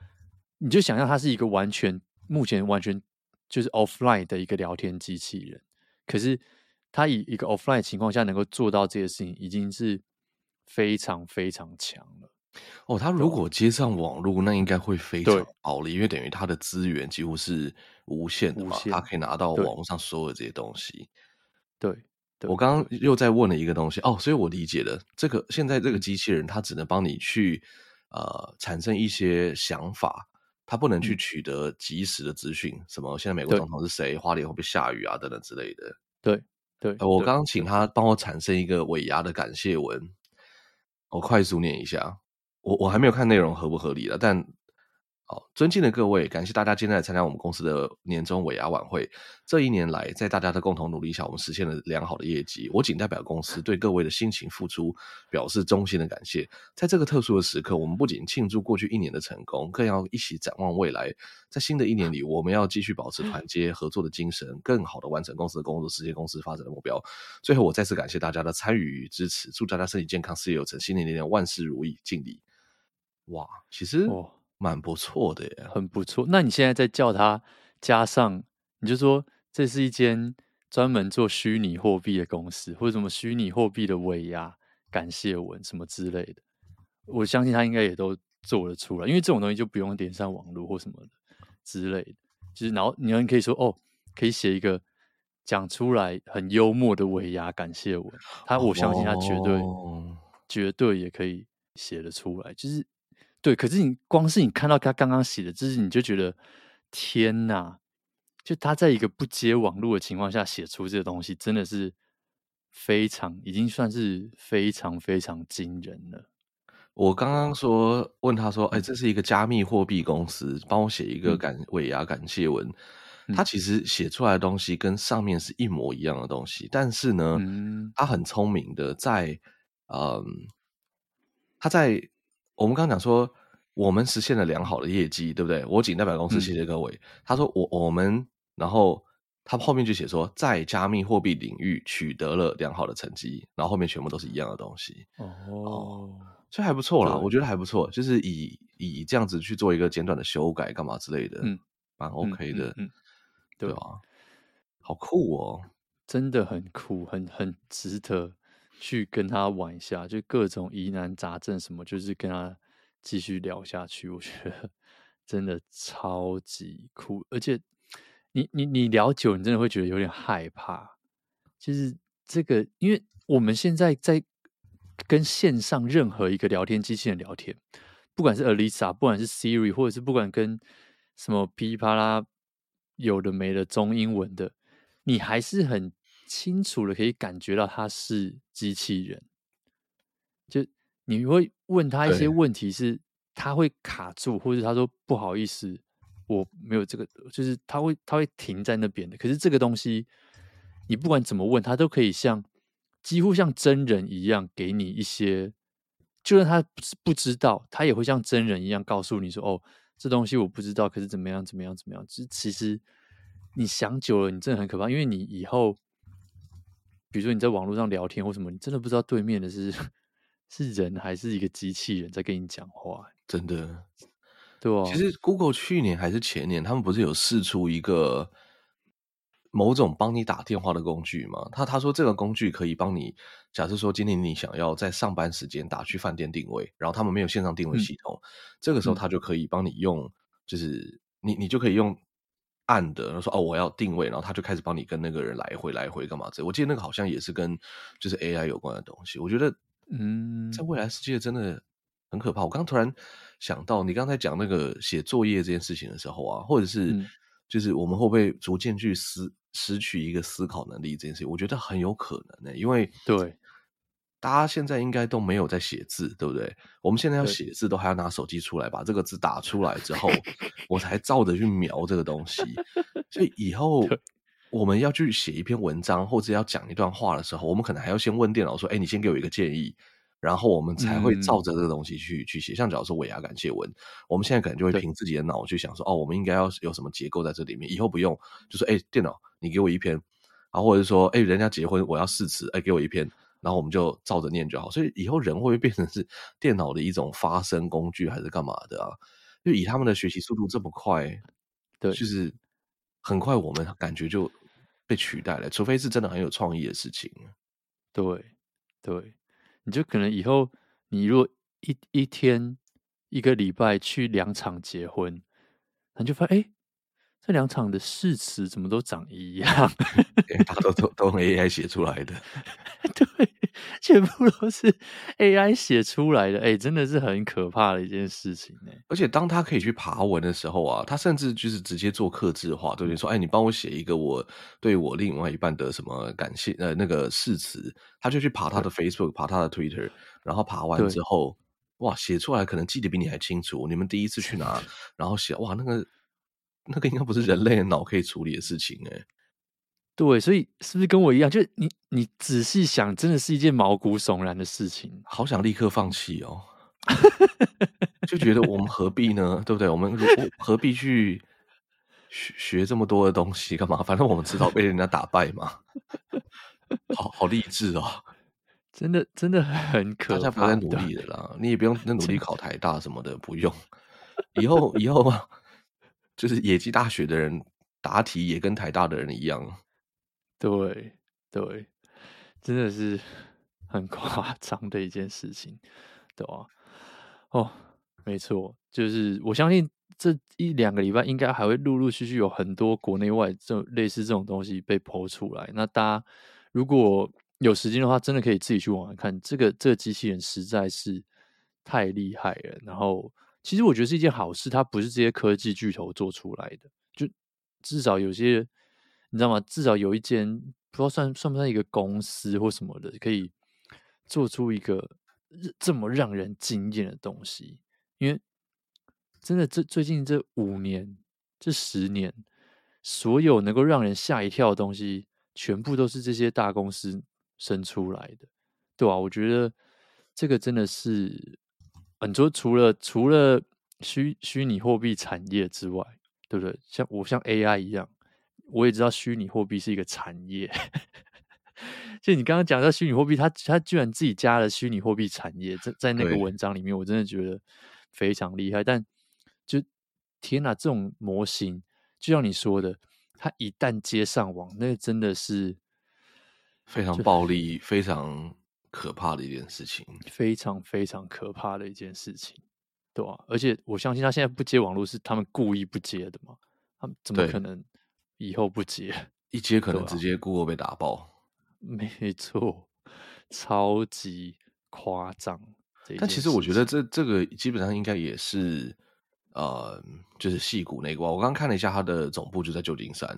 你就想象他是一个完全目前完全。就是 offline 的一个聊天机器人，可是他以一个 offline 情况下能够做到这些事情，已经是非常非常强了。哦，他如果接上网络，那应该会非常暴利，因为等于他的资源几乎是无限的嘛，他可以拿到网络上所有的这些东西。对，对我刚刚又在问了一个东西哦，所以我理解了，这个现在这个机器人，它只能帮你去呃产生一些想法。他不能去取得及时的资讯，嗯、什么现在美国总统是谁，花莲会不会下雨啊，等等之类的。对对，我刚刚请他帮我产生一个尾牙的感谢文，我快速念一下。我我还没有看内容合不合理了，但。好，尊敬的各位，感谢大家今天来参加我们公司的年终尾牙晚会。这一年来，在大家的共同努力下，我们实现了良好的业绩。我仅代表公司对各位的辛勤付出表示衷心的感谢。在这个特殊的时刻，我们不仅庆祝过去一年的成功，更要一起展望未来。在新的一年里，我们要继续保持团结合作的精神，更好的完成公司的工作，实现公司发展的目标。最后，我再次感谢大家的参与与支持，祝大家身体健康，事业有成，新的一年万事如意，敬礼。哇，其实。哦蛮不错的耶，很不错。那你现在再叫他加上，你就说这是一间专门做虚拟货币的公司，或者什么虚拟货币的尾牙感谢文什么之类的，我相信他应该也都做得出来，因为这种东西就不用连上网络或什么的之类的。就是然后你们可以说哦，可以写一个讲出来很幽默的尾牙感谢文，他我相信他绝对、哦、绝对也可以写得出来，就是对。可是你光是你看到他刚刚写的，就是你就觉得天哪！就他在一个不接网络的情况下写出这个东西，真的是非常，已经算是非常非常惊人了。我刚刚说问他说：“哎，这是一个加密货币公司，帮我写一个感尾牙感谢文。嗯”他其实写出来的东西跟上面是一模一样的东西，但是呢，嗯、他很聪明的在，嗯，他在我们刚刚讲说，我们实现了良好的业绩，对不对？我仅代表公司谢谢各位。嗯、他说我我们。然后他后面就写说，在加密货币领域取得了良好的成绩，然后后面全部都是一样的东西。哦，哦，所以还不错啦，我觉得还不错，就是以以这样子去做一个简短的修改，干嘛之类的，嗯，蛮 OK 的，嗯，嗯，对吧？好酷哦，真的很酷，很很值得去跟他玩一下，就各种疑难杂症什么，就是跟他继续聊下去，我觉得真的超级酷，而且。你你你聊久，你真的会觉得有点害怕。就是这个，因为我们现在在跟线上任何一个聊天机器人聊天，不管是 Alisa，不管是 Siri，或者是不管跟什么噼里啪啦有的没的中英文的，你还是很清楚的可以感觉到它是机器人。就你会问他一些问题，是他会卡住，或者他说不好意思。我没有这个，就是他会他会停在那边的。可是这个东西，你不管怎么问，他都可以像几乎像真人一样给你一些，就算他不不知道，他也会像真人一样告诉你说：“哦，这东西我不知道，可是怎么样怎么样怎么样。”就其实你想久了，你真的很可怕，因为你以后，比如说你在网络上聊天或什么，你真的不知道对面的是 *laughs* 是人还是一个机器人在跟你讲话，真的。对哦，其实 Google 去年还是前年，他们不是有试出一个某种帮你打电话的工具吗？他他说这个工具可以帮你，假设说今天你想要在上班时间打去饭店定位，然后他们没有线上定位系统，嗯、这个时候他就可以帮你用，就是你你就可以用按的，然后说哦我要定位，然后他就开始帮你跟那个人来回来回干嘛？这我记得那个好像也是跟就是 AI 有关的东西。我觉得嗯，在未来世界真的。很可怕！我刚突然想到，你刚才讲那个写作业这件事情的时候啊，或者是就是我们会不会逐渐去失失去一个思考能力这件事情？我觉得很有可能呢、欸，因为对大家现在应该都没有在写字，对不对？我们现在要写字都还要拿手机出来，把这个字打出来之后，*laughs* 我才照着去描这个东西。所以以 *laughs* 后。我们要去写一篇文章，或者要讲一段话的时候，我们可能还要先问电脑说：“哎，你先给我一个建议。”然后我们才会照着这个东西去、嗯、去写，像假如说尾牙感谢文，我们现在可能就会凭自己的脑去想说，哦，我们应该要有什么结构在这里面，以后不用，就说，哎，电脑，你给我一篇，然后或者是说，哎，人家结婚我要誓词，哎，给我一篇，然后我们就照着念就好。所以以后人会不会变成是电脑的一种发声工具，还是干嘛的啊？就以他们的学习速度这么快，对，就是很快我们感觉就被取代了，除非是真的很有创意的事情。对，对。你就可能以后，你如果一一天一个礼拜去两场结婚，你就发现，哎，这两场的誓词怎么都长一样？*laughs* 大家都都都用 AI 写出来的，*laughs* 对，全部都是 AI 写出来的，哎，真的是很可怕的一件事情呢。而且当他可以去爬文的时候啊，他甚至就是直接做刻字化，对不对？说，哎，你帮我写一个我对我另外一半的什么感谢呃那个誓词，他就去爬他的 Facebook，爬他的 Twitter，然后爬完之后，哇，写出来可能记得比你还清楚。你们第一次去哪，然后写，哇，那个。那个应该不是人类的脑可以处理的事情哎，对，所以是不是跟我一样？就是你你仔细想，真的是一件毛骨悚然的事情，好想立刻放弃哦，就觉得我们何必呢？*laughs* 对不对？我们何必去学学这么多的东西干嘛？反正我们迟早被人家打败嘛。好好励志哦，*laughs* 真的真的很可怕。大家不要再努力了啦，你也不用再努 *laughs* 力考台大什么的，不用。以后以后啊。就是野鸡大学的人答题也跟台大的人一样，对对，真的是很夸 *laughs* 张的一件事情，对吧？哦，没错，就是我相信这一两个礼拜应该还会陆陆续续有很多国内外这种类似这种东西被剖出来。那大家如果有时间的话，真的可以自己去网上看。这个这个机器人实在是太厉害了。然后，其实我觉得是一件好事，它不是这些科技巨头做出来的，就至少有些你知道吗？至少有一间不知道算算不算一个公司或什么的，可以做出一个这么让人惊艳的东西。因为真的，这最近这五年、这十年，所有能够让人吓一跳的东西，全部都是这些大公司生出来的，对吧？我觉得这个真的是，你说除了除了虚虚拟货币产业之外，对不对？像我像 AI 一样，我也知道虚拟货币是一个产业。*laughs* 就你刚刚讲到虚拟货币，他他居然自己加了虚拟货币产业，在在那个文章里面，我真的觉得。非常厉害，但就天哪，这种模型就像你说的，它一旦接上网，那真的是非常暴力、非常可怕的一件事情，非常非常可怕的一件事情，对吧、啊？而且我相信他现在不接网络是他们故意不接的嘛？他们怎么可能以后不接？*laughs* 一接可能直接 Google 被打爆，没错，超级夸张。但其实我觉得这这个基本上应该也是，呃，就是戏骨那一关。我刚刚看了一下，它的总部就在旧金山，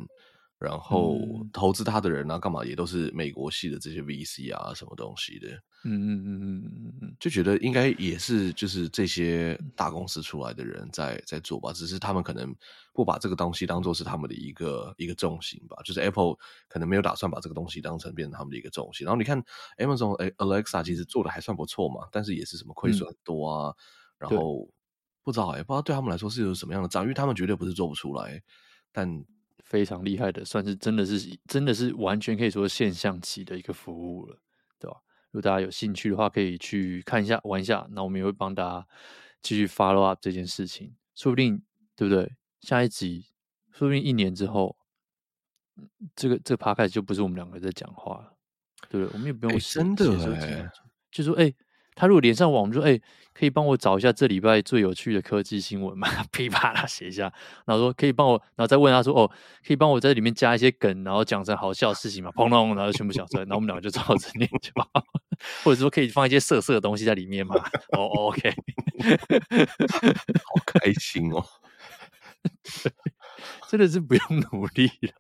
然后投资他的人啊，干嘛也都是美国系的这些 VC 啊，什么东西的。嗯嗯嗯嗯嗯嗯，就觉得应该也是就是这些大公司出来的人在在做吧，只是他们可能不把这个东西当做是他们的一个一个重心吧。就是 Apple 可能没有打算把这个东西当成变成他们的一个重心。然后你看 Amazon Alexa 其实做的还算不错嘛，但是也是什么亏损很多啊。嗯、然后不知道哎、欸，不知道对他们来说是有什么样的账，因为他们绝对不是做不出来，但非常厉害的，算是真的是真的是完全可以说现象级的一个服务了，对吧？如果大家有兴趣的话，可以去看一下、玩一下。那我们也会帮大家继续 follow up 这件事情，说不定对不对？下一集，说不定一年之后，这个这个 podcast 就不是我们两个在讲话了，对不对？我们也不用、欸、真的哎，就说哎。欸他如果连上网，我们说：“哎、欸，可以帮我找一下这礼拜最有趣的科技新闻吗？” *laughs* 噼啪啦写一下，然后说：“可以帮我，然后再问他说：‘哦，可以帮我在里面加一些梗，然后讲成好笑的事情吗？’砰隆，然后全部讲出来，然后我们两个就照着念就好，或者说可以放一些色色的东西在里面嘛？哦、oh,，OK，*laughs* 好开心哦，真的是不用努力了，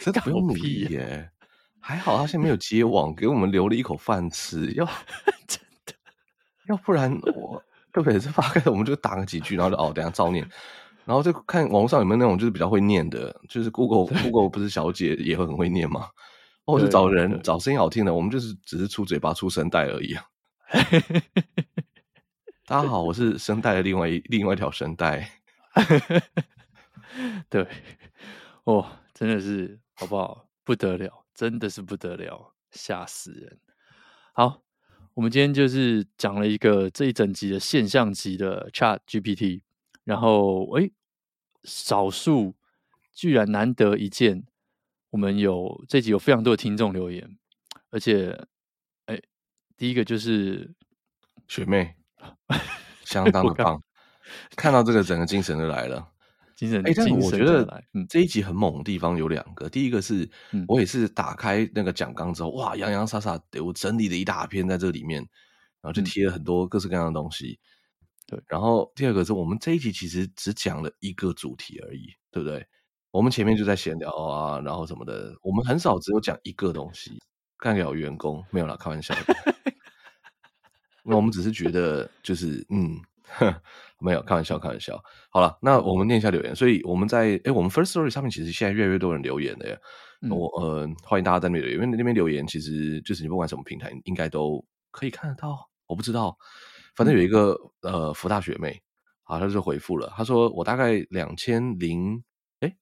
真的不用努力耶，还好他现在没有接网，给我们留了一口饭吃，要。” *laughs* 要不然我对不对？这发开我们就打个几句，然后就哦，等下照念，然后就看网络上有没有那种就是比较会念的，就是 Google Google 不是小姐也会很会念吗？或者是找人找声音好听的，我们就是只是出嘴巴出声带而已啊。*laughs* 大家好，我是声带的另外一另外一条声带。*laughs* 对，哦，真的是好不好？不得了，真的是不得了，吓死人。好。我们今天就是讲了一个这一整集的现象级的 Chat GPT，然后诶，少数居然难得一见，我们有这集有非常多的听众留言，而且哎，第一个就是学妹，*laughs* 相当的棒，看到这个整个精神就来了。精神，哎，但是我觉得这一集很猛的地方有两个。第一个是我也是打开那个讲纲之后，哇，洋洋洒洒，我整理了一大篇在这里面，然后就贴了很多各式各样的东西。对，然后第二个是我们这一集其实只讲了一个主题而已，对不对？我们前面就在闲聊啊，然后什么的，我们很少只有讲一个东西，干掉员工没有啦，开玩笑的。*laughs* 那我们只是觉得就是嗯。没有开玩笑，开玩笑。好了，那我们念一下留言。所以我们在哎，我们 First Story 上面其实现在越来越多人留言了耶。嗯、我呃，欢迎大家在那边留言，因为那边留言其实就是你不管什么平台，应该都可以看得到。我不知道，反正有一个、嗯、呃福大学妹，好，她就回复了，她说我大概两千零哎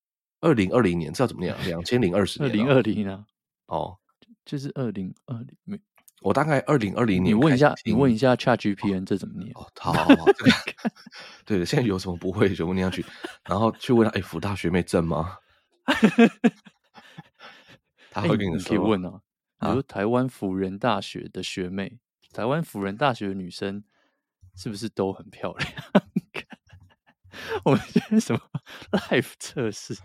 二零二零年，知道怎么念？两千零二十年，二零二零啊？哦，就是二零二零没。我大概二零二零年，你问一下，你问一下 ChatGPT 这怎么念？哦，好好好，这个 *laughs* 对的，现在有什么不会就问你要去，然后去问他，哎，福大学妹正吗？他会跟你说，可以问啊，比如台湾辅仁大学的学妹，台湾辅仁大学的女生是不是都很漂亮？*laughs* 我们现在什么 life 测试，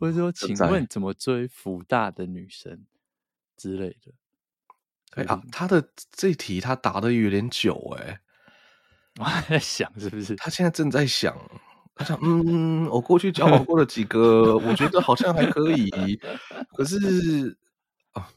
或者说，请问怎么追福大的女生之类的？哎啊，他的这题他答的有点久哎、欸，我还在想是不是？他现在正在想，他想，*laughs* 嗯，我过去交往过了几个，我觉得好像还可以，可是啊，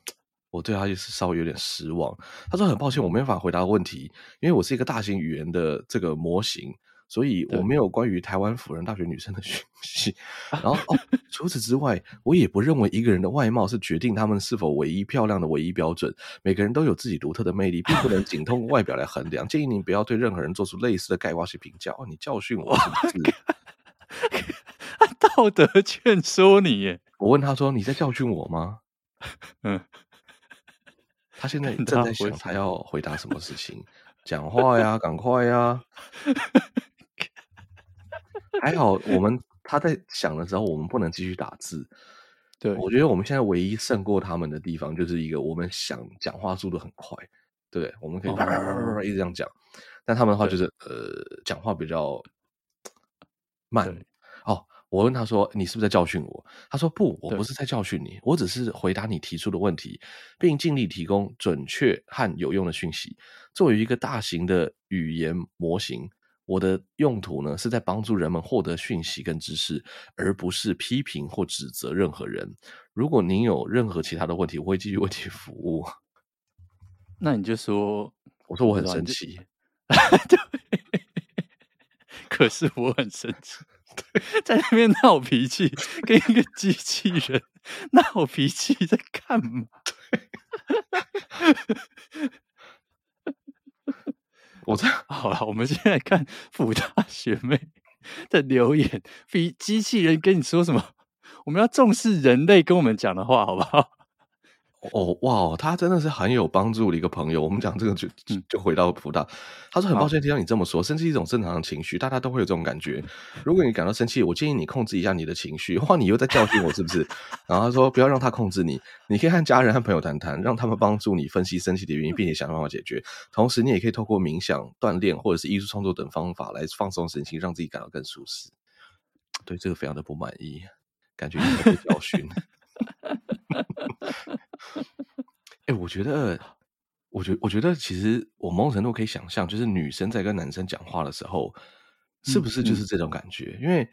我对他也是稍微有点失望。他说很抱歉，我没法回答问题，因为我是一个大型语言的这个模型。所以我没有关于台湾辅仁大学女生的 *laughs* 讯息，然后哦，除此之外，我也不认为一个人的外貌是决定他们是否唯一漂亮的唯一标准。每个人都有自己独特的魅力，并不能仅通过外表来衡量。建议您不要对任何人做出类似的概括性评价。哦，你教训我是不是？*laughs* 道德劝说你耶？我问他说：“你在教训我吗？*laughs* ”嗯，他现在正在想他要回答什么事情。讲话呀，赶快呀！*laughs* 还好，我们他在想的时候，我们不能继续打字。对，我觉得我们现在唯一胜过他们的地方，就是一个我们想讲话速度很快，对，我们可以一直这样讲。但他们的话就是呃，讲话比较慢。哦，我问他说：“你是不是在教训我？”他说：“不，我不是在教训你，我只是回答你提出的问题，并尽力提供准确和有用的讯息。作为一个大型的语言模型。”我的用途呢，是在帮助人们获得讯息跟知识，而不是批评或指责任何人。如果您有任何其他的问题，我会继续为您 *laughs* 服务。那你就说，我说我很生气，*laughs* 对，可是我很生气，*laughs* 在那边闹脾气，跟一个机器人闹脾气，在干嘛？我这 *laughs* 好了，我们现在看辅大学妹的留言，比机器人跟你说什么？*laughs* 我们要重视人类跟我们讲的话，好不好？哦哇，他真的是很有帮助的一个朋友。我们讲这个就就回到普大，嗯、他说很抱歉听到你这么说，甚至一种正常的情绪，大家都会有这种感觉。如果你感到生气，我建议你控制一下你的情绪。哇，你又在教训我是不是？然后他说不要让他控制你，你可以和家人和朋友谈谈，让他们帮助你分析生气的原因，并且想办法解决。同时，你也可以透过冥想、锻炼或者是艺术创作等方法来放松神经，让自己感到更舒适。对这个非常的不满意，感觉你在被教训。*laughs* 哎、欸，我觉得，我觉，我觉得，其实我某种程度可以想象，就是女生在跟男生讲话的时候，是不是就是这种感觉？嗯嗯、因为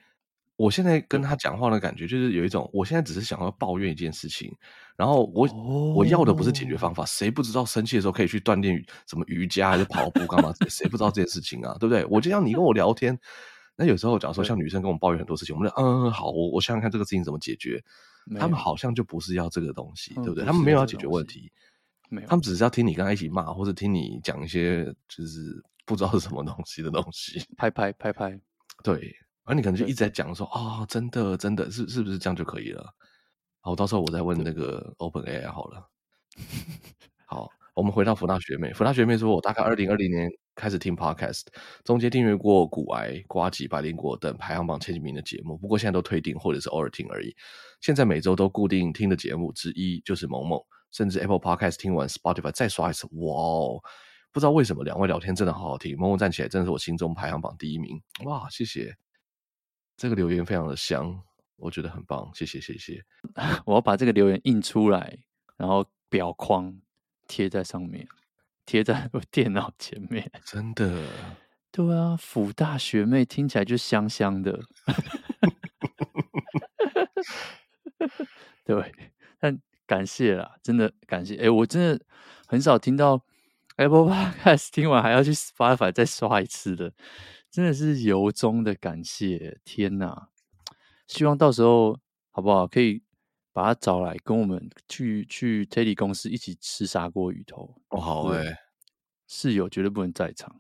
我现在跟他讲话的感觉，就是有一种，我现在只是想要抱怨一件事情，然后我、哦、我要的不是解决方法，谁不知道生气的时候可以去锻炼什么瑜伽还是跑步干嘛？谁不知道这件事情啊？对不对？我就像你跟我聊天，那有时候假如说像女生跟我们抱怨很多事情，我们就嗯好，我我想想看这个事情怎么解决。他们好像就不是要这个东西，对不对？他们没有要解决问题，没有，他们只是要听你跟他一起骂，或者听你讲一些就是不知道是什么东西的东西，拍拍拍拍，*laughs* 对。而你可能就一直在讲说啊，真的真的是是不是这样就可以了？好，到时候我再问那个 OpenAI 好了。*laughs* 好，我们回到福大学妹，福大学妹说，我大概二零二零年。开始听 Podcast，中间订阅过股癌、瓜吉、百灵果等排行榜前几名的节目，不过现在都退订或者是偶尔听而已。现在每周都固定听的节目之一就是萌萌，甚至 Apple Podcast 听完 Spotify 再刷一次，哇哦！不知道为什么两位聊天真的好好听，萌萌站起来真的是我心中排行榜第一名，哇！谢谢，这个留言非常的香，我觉得很棒，谢谢谢谢。*laughs* 我要把这个留言印出来，然后裱框贴在上面。贴在我电脑前面，真的，*laughs* 对啊，辅大学妹听起来就香香的，*laughs* 对，但感谢啦，真的感谢，哎，我真的很少听到 Apple Podcast 听完还要去 Spotify 再刷一次的，真的是由衷的感谢，天哪！希望到时候好不好，可以把他找来跟我们去去 Teddy 公司一起吃砂锅鱼头。哦，好哎、欸。室友绝对不能在场，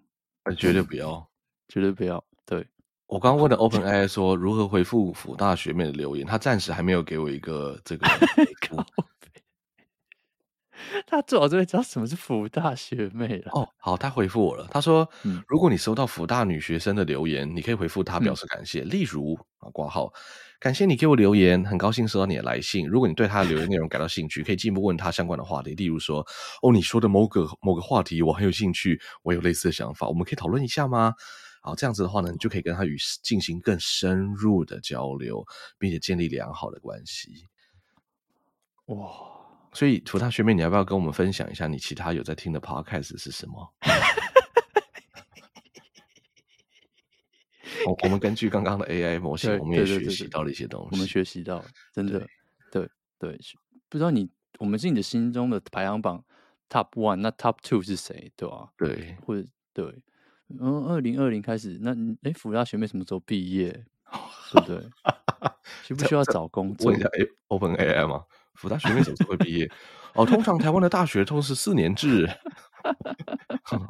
绝对不要，绝对不要。对，我刚刚问了 OpenAI 说如何回复辅大学妹的留言，他暂时还没有给我一个这个。*laughs* *laughs* 他最好就会知道什么是福大学妹了。哦，好，他回复我了。他说：*laughs* “嗯如果你收到福大女学生的留言，你可以回复他表示感谢。嗯例如啊，挂号，感谢你给我留言，很高兴收到你的来信。如果你对他的留言内容感到兴趣，可以进一步问他相关的话题。例如说，哦，你说的某个某个话题我很有兴趣，我有类似的想法，我们可以讨论一下吗？好，这样子的话呢，你就可以跟他与进行更深入的交流，并且建立良好的关系。哇，所以，福大学妹，你要不要跟我们分享一下你其他有在听的 podcast 是什么？我我们根据刚刚的 AI 模型，我们也学习到了一些东西。我们学习到，真的，对对，不知道你我们是你的心中的排行榜 top one，那 top two 是谁？对吧、对，或者对，嗯，二零二零开始，那哎，福大学妹什么时候毕业？对不对？需不需要找工作？问一下，哎，Open AI 吗？福大学妹什么时候会毕业？哦，通常台湾的大学都是四年制。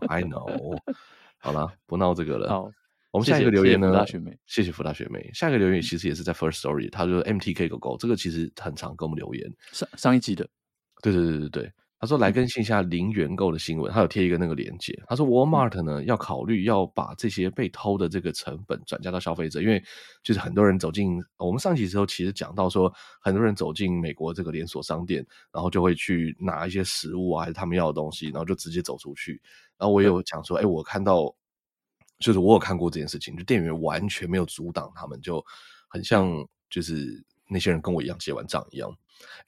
I know。*laughs* 好了，不闹这个了。好，我们下一个留言呢？谢谢福大学妹，谢谢福大学妹。下一个留言其实也是在 First Story，他说 MTK 狗狗，这个其实很常跟我们留言。上上一集的，对对对对对。他说来更新一下零元购的新闻，他有贴一个那个链接。他说 Walmart 呢要考虑要把这些被偷的这个成本转嫁到消费者，因为就是很多人走进我们上集时候其实讲到说，很多人走进美国这个连锁商店，然后就会去拿一些食物啊还是他们要的东西，然后就直接走出去。然后我有讲说，哎，我看到就是我有看过这件事情，就店员完全没有阻挡他们，就很像就是那些人跟我一样结完账一样。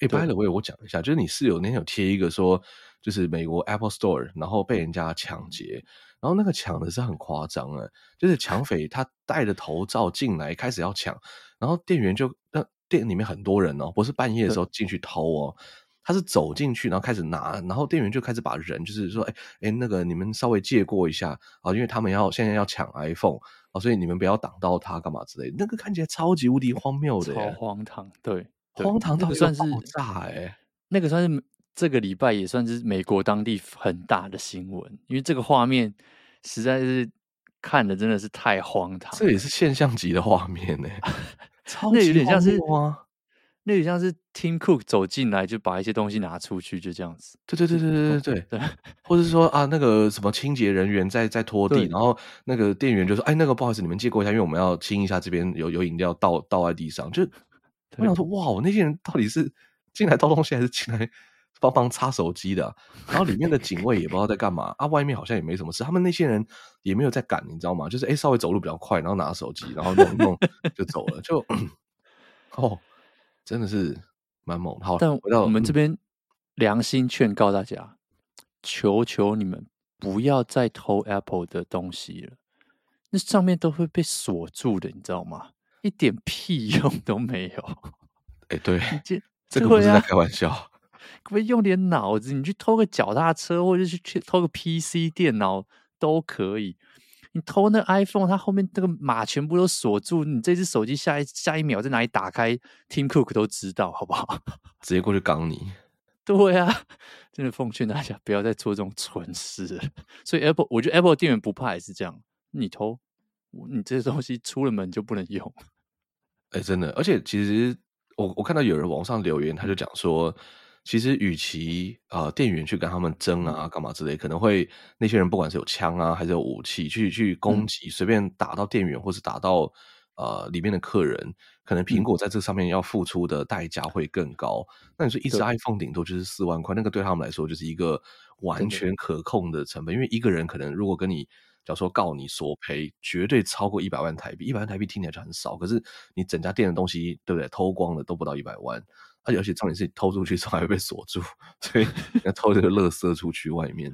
哎，by the way，我讲一下，就是你室友那天有贴一个说，就是美国 Apple Store，然后被人家抢劫，然后那个抢的是很夸张啊，就是抢匪他戴着头罩进来开始要抢，然后店员就那店里面很多人哦，不是半夜的时候进去偷哦，他是走进去然后开始拿，然后店员就开始把人就是说，哎哎，那个你们稍微借过一下啊，因为他们要现在要抢 iPhone 啊，所以你们不要挡到他干嘛之类的，那个看起来超级无敌荒谬的，超荒唐，对。荒唐到算是爆炸哎、欸，那个算是这个礼拜也算是美国当地很大的新闻，因为这个画面实在是看的真的是太荒唐。这也是现象级的画面呢、欸，*laughs* 那有点像是哇，那有点像是 Tim Cook 走进来就把一些东西拿出去，就这样子。对对对对对对对，对 *laughs* 或者是说啊，那个什么清洁人员在在拖地，然后那个店员就说：“哎，那个不好意思，你们借过一下，因为我们要清一下这边有有饮料倒倒在地上。”就。我想说，哇，我那些人到底是进来偷东西，还是进来帮帮擦手机的、啊？然后里面的警卫也不知道在干嘛啊，外面好像也没什么事。他们那些人也没有在赶，你知道吗？就是哎，稍微走路比较快，然后拿手机，然后弄弄就走了。就哦，真的是蛮猛。好，但我们这边、嗯、良心劝告大家，求求你们不要再偷 Apple 的东西了，那上面都会被锁住的，你知道吗？一点屁用都没有，哎、欸，对，这这个不是在开玩笑，可不可以用点脑子？你去偷个脚踏车，或者是去偷个 PC 电脑都可以。你偷那 iPhone，它后面那个码全部都锁住，你这只手机下一下一秒在哪里打开，Tim Cook 都知道，好不好？*laughs* 直接过去刚你。对啊，*laughs* 真的奉劝大家不要再做这种蠢事了。所以 Apple，我觉得 Apple 店员不怕也是这样，你偷，你这些东西出了门就不能用。真的，而且其实我我看到有人网上留言，他就讲说，其实与其啊、呃、店员去跟他们争啊干嘛之类，可能会那些人不管是有枪啊还是有武器去去攻击，随、嗯、便打到店员或是打到呃里面的客人，可能苹果在这上面要付出的代价会更高。嗯、那你说一只 iPhone 顶多就是四万块，那个对他们来说就是一个完全可控的成本，因为一个人可能如果跟你。假如说告你索赔，绝对超过一百万台币。一百万台币听起来就很少，可是你整家店的东西，对不对？偷光了都不到一百万，而且而且重点是你偷出去之后还会被锁住，所以 *laughs* 要偷这个垃圾出去外面。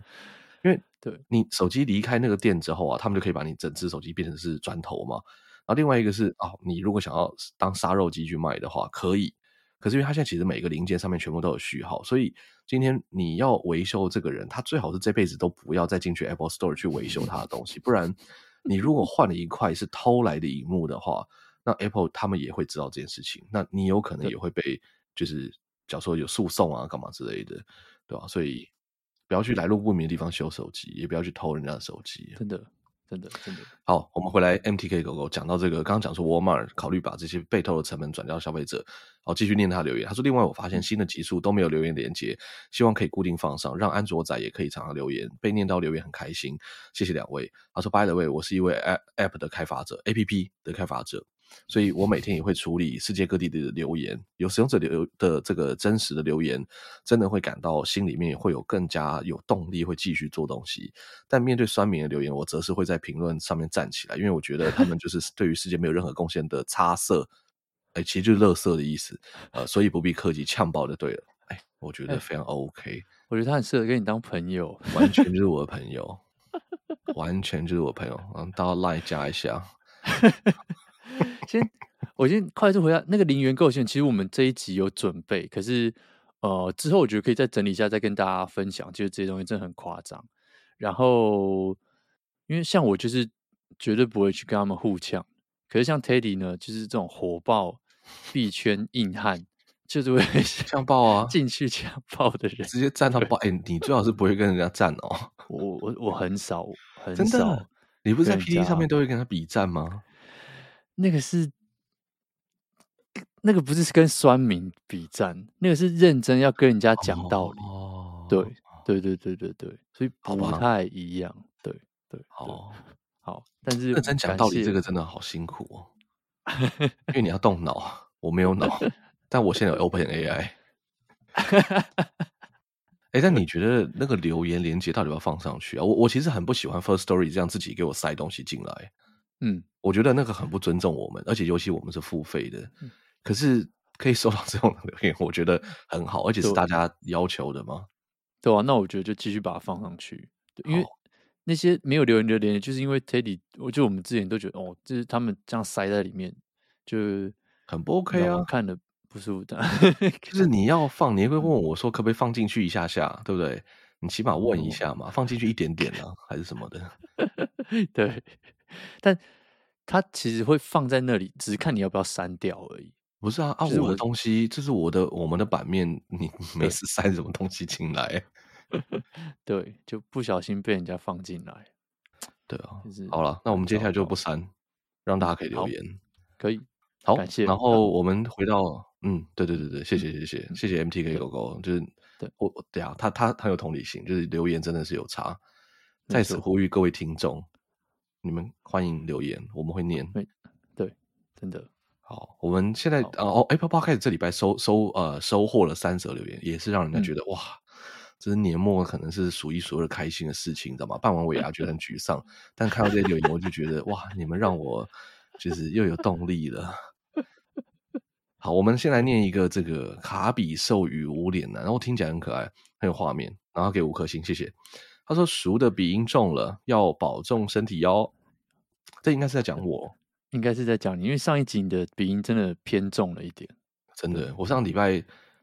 因为对你手机离开那个店之后啊，他们就可以把你整只手机变成是砖头嘛。然后另外一个是啊，你如果想要当杀肉机去卖的话，可以。可是因为它现在其实每个零件上面全部都有序号，所以今天你要维修这个人，他最好是这辈子都不要再进去 Apple Store 去维修他的东西，不然你如果换了一块是偷来的荧幕的话，那 Apple 他们也会知道这件事情，那你有可能也会被就是假如说有诉讼啊干嘛之类的，对吧？所以不要去来路不明的地方修手机，也不要去偷人家的手机。真的，真的真的。好，我们回来 MTK 狗狗讲到这个，刚刚讲说 Walmart 考虑把这些被偷的成本转交消费者。好，继续念他留言。他说：“另外，我发现新的集数都没有留言连接，希望可以固定放上，让安卓仔也可以常常留言，被念到留言很开心。谢谢两位。”他说：“By the way，我是一位 App 的开发者，APP 的开发者。”所以我每天也会处理世界各地的留言，有使用者留的这个真实的留言，真的会感到心里面会有更加有动力，会继续做东西。但面对酸民的留言，我则是会在评论上面站起来，因为我觉得他们就是对于世界没有任何贡献的差色，哎，其实就是垃圾的意思，呃，所以不必客气，呛爆就对了。哎，我觉得非常 OK，我觉得他很适合跟你当朋友，完全就是我的朋友，*laughs* 完全就是我朋友，然后到 Line 加一下。先，我先快速回答那个零元购线。其实我们这一集有准备，可是呃之后我觉得可以再整理一下，再跟大家分享。就是这些东西真的很夸张。然后，因为像我就是绝对不会去跟他们互呛。可是像 Teddy 呢，就是这种火爆币圈硬汉，就是会呛爆啊，*laughs* 进去呛爆的人，直接站到爆。哎、欸，你最好是不会跟人家站哦。我我我很少 *laughs* 很少，真的，你不是在 PTT 上面都会跟他比战吗？那个是，那个不是跟酸民比战，那个是认真要跟人家讲道理。哦，对，对，对，对，对，对，所以不太一样。对，对，好，好，但是认真讲道理这个真的好辛苦哦，因为你要动脑，我没有脑，但我现在有 *laughs* Open AI。*laughs* 哎，但你觉得那个留言连接到底要放上去啊？我我其实很不喜欢 First Story 这样自己给我塞东西进来。嗯，我觉得那个很不尊重我们，而且尤其我们是付费的，嗯、可是可以收到这种留言，我觉得很好，而且是大家要求的吗？对啊，那我觉得就继续把它放上去，因为那些没有留言的留言，就是因为 Teddy，我就我们之前都觉得哦，就是他们这样塞在里面，就很不 OK 啊，看的不舒服的。*laughs* 就是你要放，你会问我说可不可以放进去一下下，对不对？你起码问一下嘛，哦、放进去一点点啊，还是什么的？*laughs* 对。但它其实会放在那里，只是看你要不要删掉而已。不是啊，啊，我的东西，这是我的我们的版面，你每次塞什么东西进来？*laughs* 对，就不小心被人家放进来。*laughs* 对啊，好了，那我们接下来就不删，让大家可以留言，可以。好，感谢。然后我们回到，嗯，对对对对，谢谢谢谢谢谢 MTK 狗狗，就是对我对啊，他他很有同理心，就是留言真的是有差，在此呼吁各位听众。你们欢迎留言，我们会念。对，对，真的好。我们现在哦，Apple Podcast 这礼拜收收呃收获了三则留言，也是让人家觉得、嗯、哇，这是年末可能是数一数二开心的事情，你知道吗？办完尾牙觉得很沮丧，但看到这些留言，我就觉得哇，你们让我就是又有动力了。好，我们先来念一个这个卡比兽与无脸男，然后听起来很可爱，很有画面，然后给五颗星，谢谢。他说：“熟的鼻音重了，要保重身体哟。”这应该是在讲我，应该是在讲你，因为上一集你的鼻音真的偏重了一点。真的，我上礼拜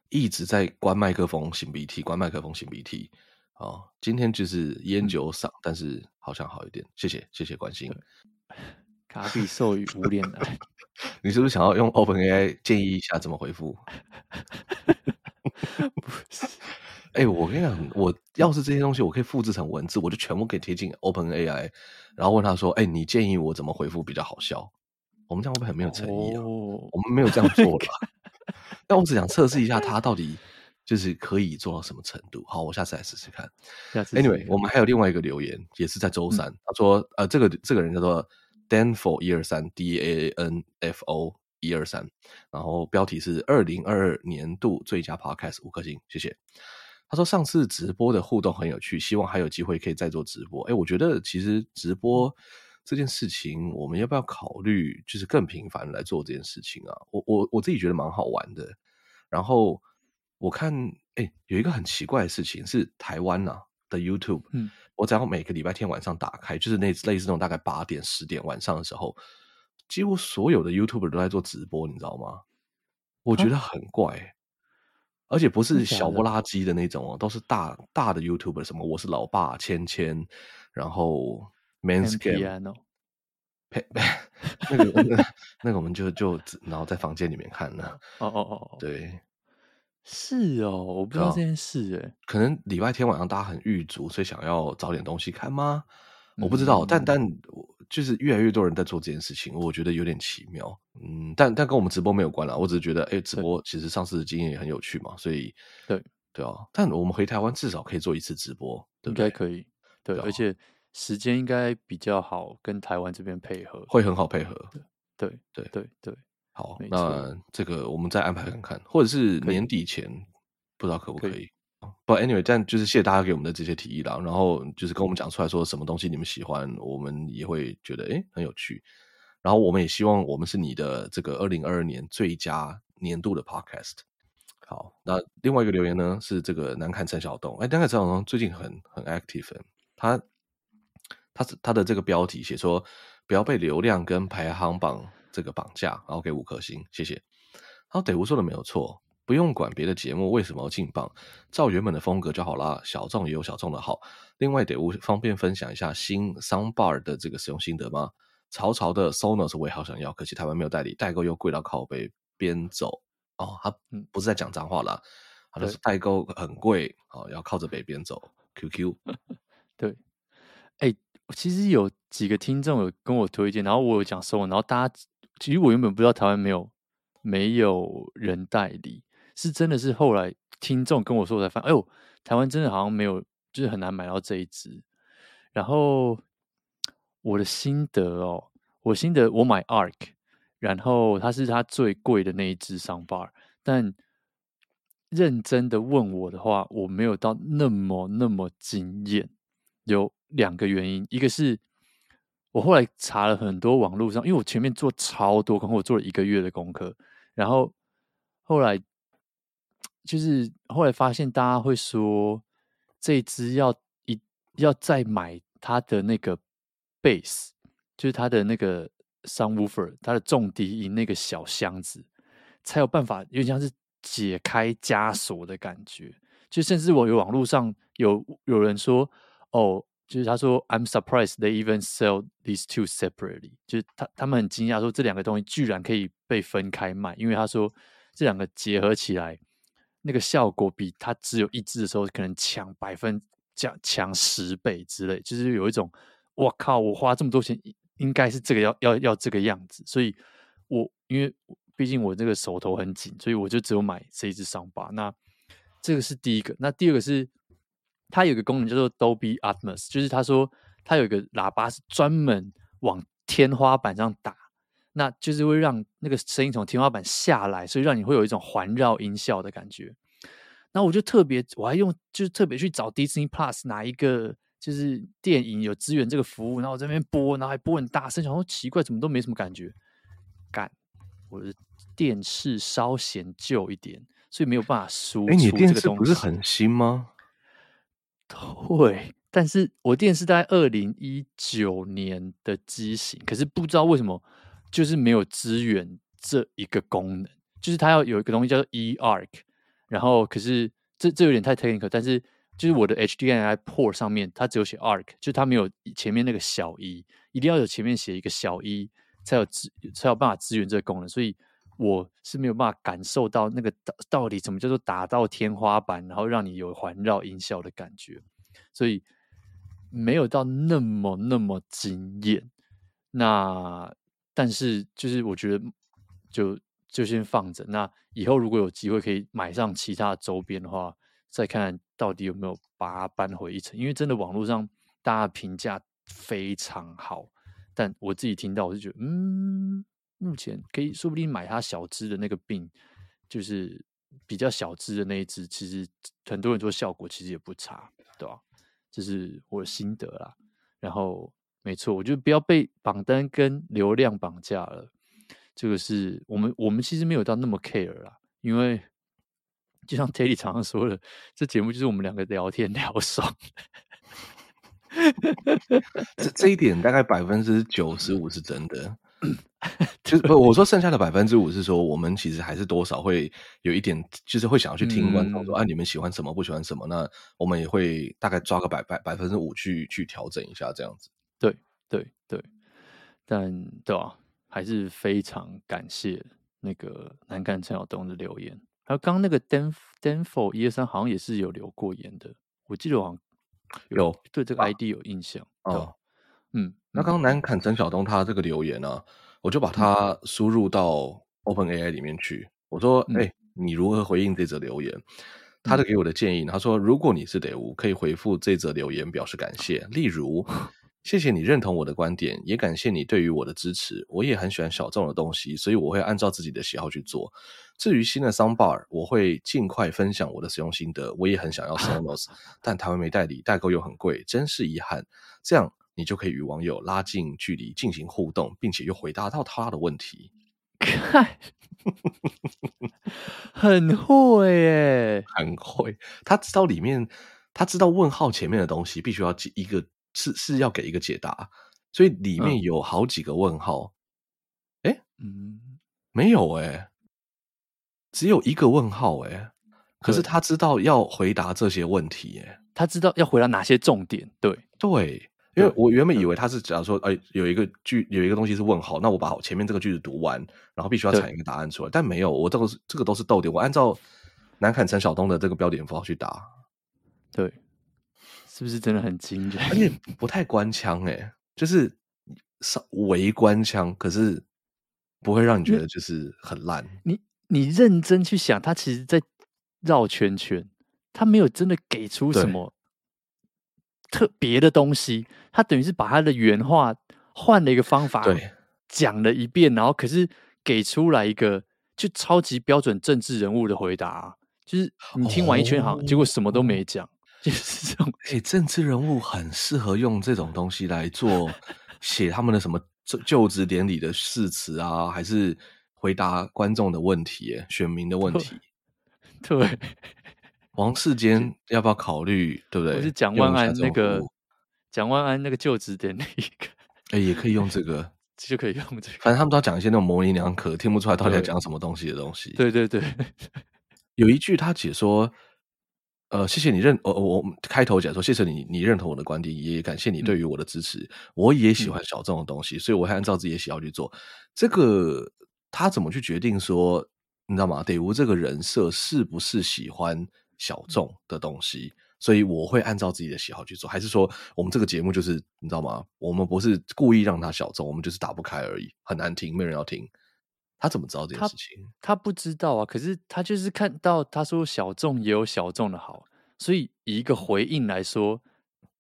一直在关麦克风擤鼻涕，关麦克风擤鼻涕。哦，今天就是烟酒嗓，嗯、但是好像好一点。谢谢，谢谢关心。卡比兽与无脸男，*laughs* 你是不是想要用 OpenAI 建议一下怎么回复？*laughs* 不是。哎、欸，我跟你讲，我要是这些东西，我可以复制成文字，我就全部可以贴进 OpenAI，然后问他说：“哎、欸，你建议我怎么回复比较好笑？”我们这样会不会很没有诚意啊？哦、我们没有这样做吧。但我只想测试一下，他到底就是可以做到什么程度。好，我下次来试试看。Anyway，我们还有另外一个留言，也是在周三，嗯、他说：“呃，这个这个人叫做 Danfo 一二三 D A N F O 一二三，然后标题是二零二二年度最佳 Podcast 五颗星，谢谢。”他说：“上次直播的互动很有趣，希望还有机会可以再做直播。”哎，我觉得其实直播这件事情，我们要不要考虑就是更频繁来做这件事情啊？我我我自己觉得蛮好玩的。然后我看，哎，有一个很奇怪的事情是台湾呐的 YouTube，嗯，我只要每个礼拜天晚上打开，就是那类似那种大概八点十点晚上的时候，几乎所有的 YouTuber 都在做直播，你知道吗？我觉得很怪。而且不是小不拉几的那种哦，都是大大的 YouTuber，什么我是老爸、芊芊，然后 Man's Game，*laughs* 那个那个 *laughs* 那个我们就就然后在房间里面看呢。哦哦哦，对，是哦，我不知道这件事哎。可能礼拜天晚上大家很郁足，所以想要找点东西看吗？我不知道，嗯、但但就是越来越多人在做这件事情，我觉得有点奇妙。嗯，但但跟我们直播没有关啦，我只是觉得，哎、欸，直播其实上次的经验也很有趣嘛，所以对对啊。但我们回台湾至少可以做一次直播，对不对？应该可以，对，而且时间应该比较好，跟台湾这边配合会很好配合。对对对对，好，那这个我们再安排看看，或者是年底前，不知道可不可以。可以不，anyway，但就是谢谢大家给我们的这些提议啦，然后就是跟我们讲出来说什么东西你们喜欢，我们也会觉得诶很有趣，然后我们也希望我们是你的这个二零二二年最佳年度的 podcast。好，那另外一个留言呢是这个南坎陈小东，哎，南坎陈小东最近很很 active，他他是他的这个标题写说不要被流量跟排行榜这个绑架，然后给五颗星，谢谢。然后得吴说的没有错。不用管别的节目为什么要进榜，照原本的风格就好啦。小众也有小众的好。另外，得物方便分享一下新 Soundbar 的这个使用心得吗？潮潮的 Sonos 我也好想要，可惜台湾没有代理，代购又贵到靠北，边走哦。他不是在讲脏话啦，他就是代购很贵哦，要靠着北边走。QQ *laughs* 对，哎、欸，其实有几个听众有跟我推荐，然后我有讲 Sonos，然后大家其实我原本不知道台湾没有没有人代理。是真的是后来听众跟我说，我才发现，哎呦，台湾真的好像没有，就是很难买到这一支。然后我的心得哦，我心得我买 Arc，然后它是它最贵的那一支 Soundbar，但认真的问我的话，我没有到那么那么惊艳。有两个原因，一个是我后来查了很多网络上，因为我前面做超多功课，我做了一个月的功课，然后后来。就是后来发现，大家会说这一支要一要再买它的那个 bass，就是它的那个 subwoofer，它的重低音那个小箱子，才有办法，有点像是解开枷锁的感觉。就甚至我有网络上有有人说，哦，就是他说 I'm surprised they even sell these two separately，就是他他们很惊讶说这两个东西居然可以被分开卖，因为他说这两个结合起来。那个效果比它只有一支的时候可能强百分强强十倍之类，就是有一种我靠，我花这么多钱，应该是这个要要要这个样子。所以我，因为毕竟我这个手头很紧，所以我就只有买这一支 Soundbar。那这个是第一个。那第二个是它有个功能叫做 Dolby Atmos，就是他说它有一个喇叭是专门往天花板上打。那就是会让那个声音从天花板下来，所以让你会有一种环绕音效的感觉。那我就特别，我还用就是特别去找 Disney Plus 哪一个就是电影有资源这个服务，然后我在那边播，然后还播很大声，想说奇怪，怎么都没什么感觉。干，我的电视稍显旧一点，所以没有办法输出这个东西。哎，你电视不是很新吗？*laughs* 对，但是我电视大概二零一九年的机型，可是不知道为什么。就是没有支援这一个功能，就是它要有一个东西叫做 eARC，然后可是这这有点太 technical，但是就是我的 HDMI port 上面它只有写 ARC，就它没有前面那个小 e，一定要有前面写一个小 e 才有支才有办法支援这个功能，所以我是没有办法感受到那个到到底怎么叫做打到天花板，然后让你有环绕音效的感觉，所以没有到那么那么惊艳，那。但是，就是我觉得就，就先放着。那以后如果有机会可以买上其他周边的话，再看到底有没有把它搬回一层。因为真的网络上大家评价非常好，但我自己听到我就觉得，嗯，目前可以说不定买它小支的那个病，就是比较小支的那一只，其实很多人说效果其实也不差，对吧？这是我的心得啦。然后。没错，我觉得不要被榜单跟流量绑架了。这个是我们我们其实没有到那么 care 啦，因为就像 Teddy 常常说的，这节目就是我们两个聊天 *laughs* 聊爽。这这一点大概百分之九十五是真的，*laughs* 就是不我说剩下的百分之五是说，我们其实还是多少会有一点，就是会想要去听观众说、嗯、啊，你们喜欢什么，不喜欢什么，那我们也会大概抓个百百百分之五去去调整一下这样子。对对对，但对吧、啊？还是非常感谢那个南干陈晓东的留言。还有刚刚那个 Dan Danfo 一二三好像也是有留过言的，我记得好像有，有对这个 ID 有印象。哦，嗯，那刚刚南坎陈晓东他这个留言呢、啊，我就把它输入到 OpenAI 里面去。我说，哎、嗯欸，你如何回应这则留言？他就给我的建议，他说，如果你是 Daewoo，可以回复这则留言表示感谢，例如。谢谢你认同我的观点，也感谢你对于我的支持。我也很喜欢小众的东西，所以我会按照自己的喜好去做。至于新的 Soundbar，我会尽快分享我的使用心得。我也很想要 Sonos，*laughs* 但台湾没代理，代购又很贵，真是遗憾。这样你就可以与网友拉近距离，进行互动，并且又回答到他的问题。*laughs* 看，很会耶，很会。他知道里面，他知道问号前面的东西必须要一个。是是要给一个解答，所以里面有好几个问号。哎、嗯，嗯，没有哎、欸，只有一个问号哎、欸。可是他知道要回答这些问题哎、欸，他知道要回答哪些重点。对对，因为我原本以为他是假如说，哎，有一个句有一个东西是问号，那我把前面这个句子读完，然后必须要产一个答案出来。但没有，我这个是这个都是逗点，我按照南坎陈晓东的这个标点符号去答。对。是不是真的很惊人？而且不太官腔哎、欸，就是稍微官腔，可是不会让你觉得就是很烂。你你认真去想，他其实在绕圈圈，他没有真的给出什么特别的东西。他等于是把他的原话换了一个方法讲了一遍，然后可是给出来一个就超级标准政治人物的回答，就是你听完一圈好，结果什么都没讲。就是这种，哎、欸，政治人物很适合用这种东西来做写他们的什么就职典礼的誓词啊，还是回答观众的问题、选民的问题。对，王世 *laughs* 坚要不要考虑？对不对？是蒋万安那个蒋万安那个就职典礼，哎、欸，也可以用这个，就可以用这个。反正他们都要讲一些那种模棱两可，听不出来到底在讲什么东西的东西。对对对，有一句他解说。呃，谢谢你认我我开头讲说，谢谢你你认同我的观点，也感谢你对于我的支持。嗯、我也喜欢小众的东西，嗯、所以我会按照自己的喜好去做。这个他怎么去决定说，你知道吗？得无这个人设是不是喜欢小众的东西？所以我会按照自己的喜好去做，还是说我们这个节目就是你知道吗？我们不是故意让他小众，我们就是打不开而已，很难听，没人要听。他怎么知道这件事情？他，他不知道啊，可是他就是看到他说小众也有小众的好，所以以一个回应来说，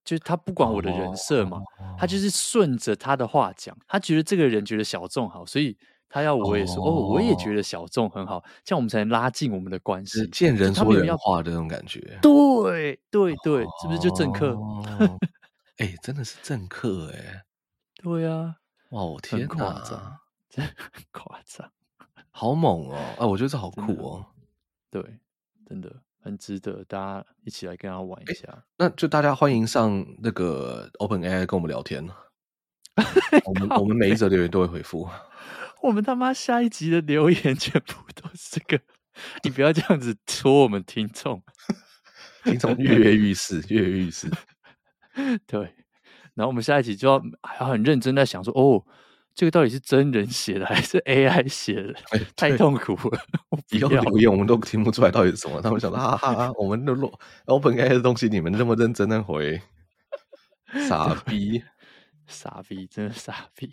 就是他不管我的人设嘛，哦、他就是顺着他的话讲。他觉得这个人觉得小众好，所以他要我也说哦，哦，我也觉得小众很好，这样我们才能拉近我们的关系。见人说人话的那种感觉，对对对，是不是就政客？哎、欸，真的是政客哎，*laughs* 对啊，哇，我天哪！真夸张，*laughs* 好猛哦！哎，我觉得这好酷哦。对，真的很值得大家一起来跟他玩一下。那就大家欢迎上那个 OpenAI 跟我们聊天。*laughs* 我们我们每一则留言都会回复。*laughs* 我们他妈下一集的留言全部都是这个，你不要这样子戳我们听众。听众跃跃欲试，跃跃欲试。对，然后我们下一集就要还要很认真在想说哦。这个到底是真人写的还是 AI 写的？欸、太痛苦了！以后留言我们都听不出来到底是什么。他们想说哈哈哈，我们的 OpenAI 的东西你们这么认真的回，傻逼，傻逼，真的傻逼。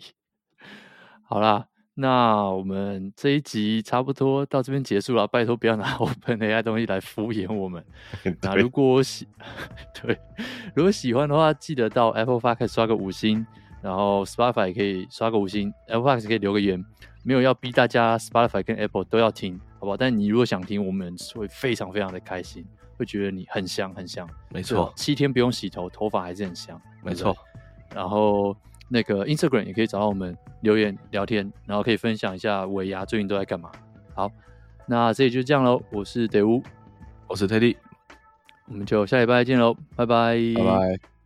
好啦，那我们这一集差不多到这边结束了。拜托不要拿 *laughs* OpenAI 东西来敷衍我们。*laughs* 那如果喜 *laughs* 对，如果喜欢的话，记得到 Apple Podcast 刷个五星。然后 Spotify 也可以刷个五星，Apple Podcast 可以留个言，没有要逼大家 Spotify 跟 Apple 都要听，好不好？但你如果想听，我们会非常非常的开心，会觉得你很香很香。没错，七天不用洗头，头发还是很香。没错。然后那个 Instagram 也可以找到我们留言聊天，然后可以分享一下尾牙最近都在干嘛。好，那这里就这样喽。我是德乌，我是 Teddy，我们就下礼拜见喽，拜拜，拜拜。